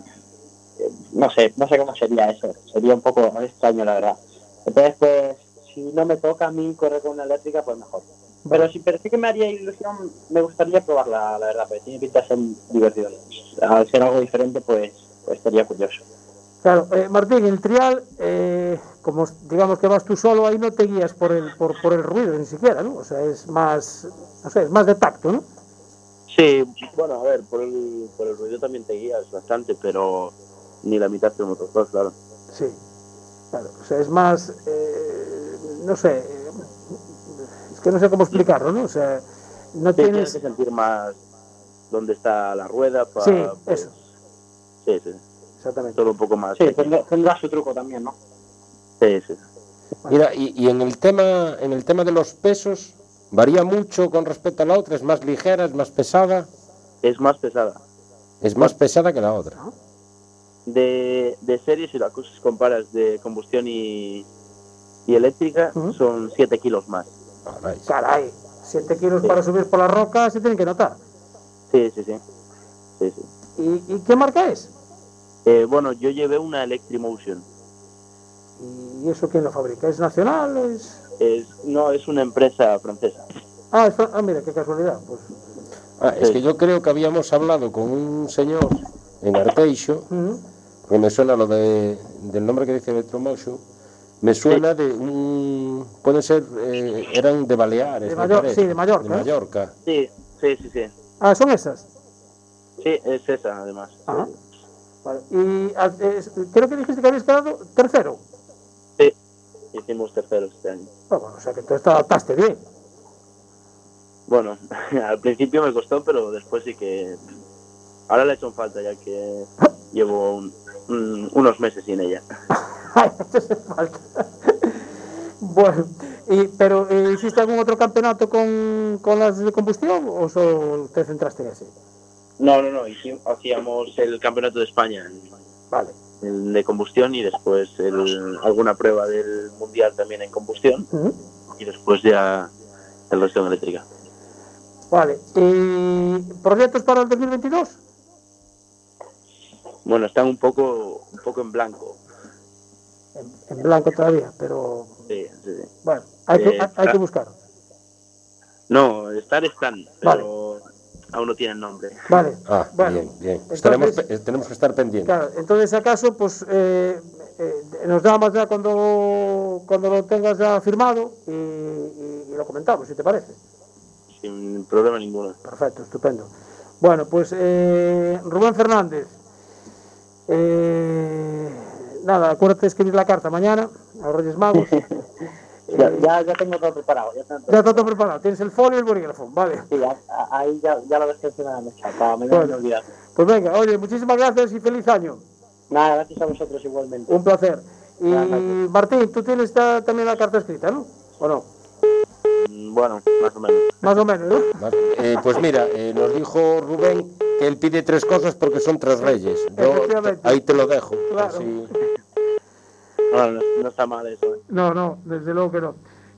eh, no sé, no sé cómo sería eso, sería un poco extraño, la verdad. Entonces, pues, si no me toca a mí correr con una eléctrica, pues mejor. Pero sí, pero sí que me haría ilusión, me gustaría probarla, la verdad, porque tiene pinta de ser divertido. Al ser algo diferente, pues, pues estaría curioso. Claro, eh, Martín, el trial, eh, como digamos que vas tú solo, ahí no te guías por el, por, por el ruido ni siquiera, ¿no? O sea, es más, no sé, es más de tacto, ¿no? Sí, bueno, a ver, por el, por el ruido también te guías bastante, pero ni la mitad del motocross, claro. Sí, claro, o sea, es más, eh, no sé, es que no sé cómo explicarlo, ¿no? O sea, no Sí, tienes tienes... que sentir más dónde está la rueda para... Sí, eso. Sí, sí. Exactamente. Todo un poco más. Sí, tendrá, tendrá su truco también, ¿no? Sí, sí. Mira, y, y en el tema, en el tema de los pesos, varía mucho con respecto a la otra, es más ligera, es más pesada, Es más pesada. es más pesada que la otra. De, de serie, si las cosas comparas de combustión y, y eléctrica, son 7 kilos más. Caray, 7 kilos para subir por las rocas se tienen que notar. Sí, sí, sí. sí, sí. ¿Y, y qué marca es? Eh, bueno, yo llevé una Electrimotion. ¿Y eso quién lo fabrica? ¿Es nacional? ¿Es... Es, no, es una empresa francesa. Ah, es ah, mira, qué casualidad. Pues, Ah, es que yo creo que habíamos hablado con un señor en Arteixo, porque me suena lo de, del nombre que dice Electromotion, me suena de un... puede ser, eh, eran de Baleares, De parece, sí, de Mallorca, De ¿eh? Mallorca. Sí, sí, sí, sí. Ah, son esas. Sí, es esa, además. Ajá. Vale. Y ah, creo que dijiste que habías quedado tercero. Sí, hicimos tercero este año. Ah, bueno, o sea que tú te adaptaste bien. Bueno, al principio me costó, pero después sí que... Ahora le he hecho falta, ya que llevo un- un- unos meses sin ella. Ay, falta. bueno, y, pero eh, ¿hiciste algún otro campeonato con, con las de combustión o solo te centraste en ese? No, no, no, hacíamos el campeonato de España, Vale. el de combustión y después el- alguna prueba del mundial también en combustión y después ya el resto en eléctrica. Vale. ¿Y proyectos para el 2022? Bueno, están un poco, un poco en blanco. En blanco todavía, pero Sí, sí, sí. bueno, hay que, Eh, hay- hay que buscar. No, estar están, pero aún no tienen nombre. Vale. Ah, Bueno, bien, bien. entonces- Estaremos eh, tenemos que estar pendientes. Claro, entonces si acaso, pues eh, eh, nos llamas ya cuando, cuando lo tengas ya firmado y, y- y lo comentamos, si te parece. Sin problema ninguno. Perfecto, estupendo. Bueno, pues eh, Rubén Fernández. Eh, nada, acuérdate de escribir la carta mañana a los Reyes Magos. Ya, ya, ya tengo todo preparado. Ya, tengo todo Ya está todo preparado. Tienes el folio y el bolígrafo. Vale. Sí, ahí ya, ya lo dejé encima de la mesa, para Bueno. no. Pues venga, oye, muchísimas gracias y feliz año. Nada, gracias a vosotros igualmente. Un placer. Y. Martín, tú tienes ta- también la carta escrita, ¿no? ¿O no? Mm, Bueno, más o menos. Más o menos, ¿no? Eh, pues mira, eh, nos dijo Rubén que él pide tres cosas porque son tres reyes. Yo ahí te lo dejo. Claro. así. No, no, no está mal eso. ¿eh? No, no, desde luego que no.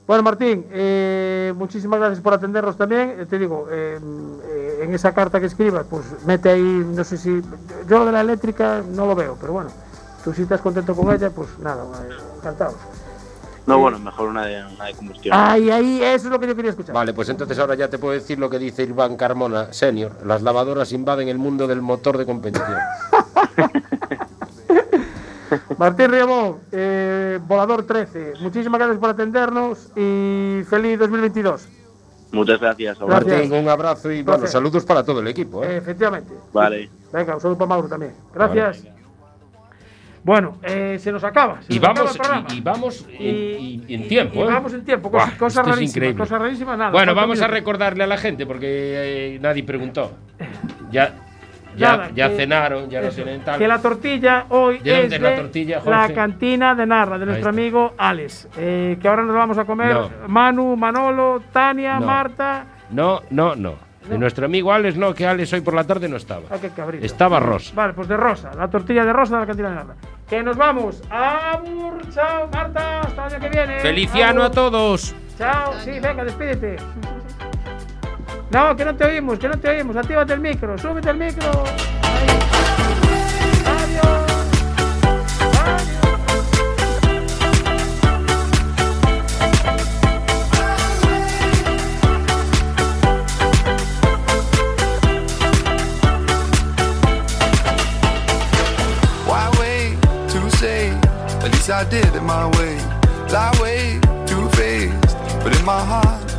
Bueno, Martín, eh, muchísimas gracias por atendernos también. Eh, te digo, eh, eh, en esa carta que escribas, pues mete ahí, no sé si. Yo lo de la eléctrica no lo veo, pero bueno, tú si estás contento con ella, pues nada, eh, encantados. No, bueno, mejor una de, una de combustión. Ahí, ahí, eso es lo que yo quería escuchar. Vale, pues entonces ahora ya te puedo decir lo que dice Iván Carmona, senior. Las lavadoras invaden el mundo del motor de competición. Martín Riamón, eh, Volador 13, muchísimas gracias por atendernos y feliz 2022. Muchas gracias. Gracias. Martín, un abrazo y bueno, saludos para todo el equipo. ¿eh? Efectivamente. Vale. Venga, un saludo para Mauro también. Gracias. Bueno, eh, se nos acaba. se Y nos acaba vamos, y, y vamos en, Y- y- en tiempo. y ¿eh? vamos en tiempo, cosas, rarísimas, increíble. cosas rarísimas, nada. Bueno, vamos a recordarle a la gente porque eh, nadie preguntó. Ya, ya, Nada, ya que- cenaron, ya no eso, tienen tal. Que la tortilla hoy ¿De es es la de tortilla, la cantina de Narra, de nuestro amigo Alex. eh, que ahora nos vamos a comer No. Manu, Manolo, Tania, No. Marta. No, no, no. De nuestro amigo Alex, no, que Alex hoy por la tarde no estaba. Ah. Estaba Rosa. Vale, pues de Rosa, la tortilla de Rosa de la cantina de Narra. Que nos vamos. Abur, chao, Marta, hasta el año que viene. Feliciano a Abur. todos. Chao, sí, venga, despídete. No, que no te oímos, que no te oímos. Actívate el micro, súbete el micro. Ahí. Adiós. I did it my way. Lie way too faced, but in my heart.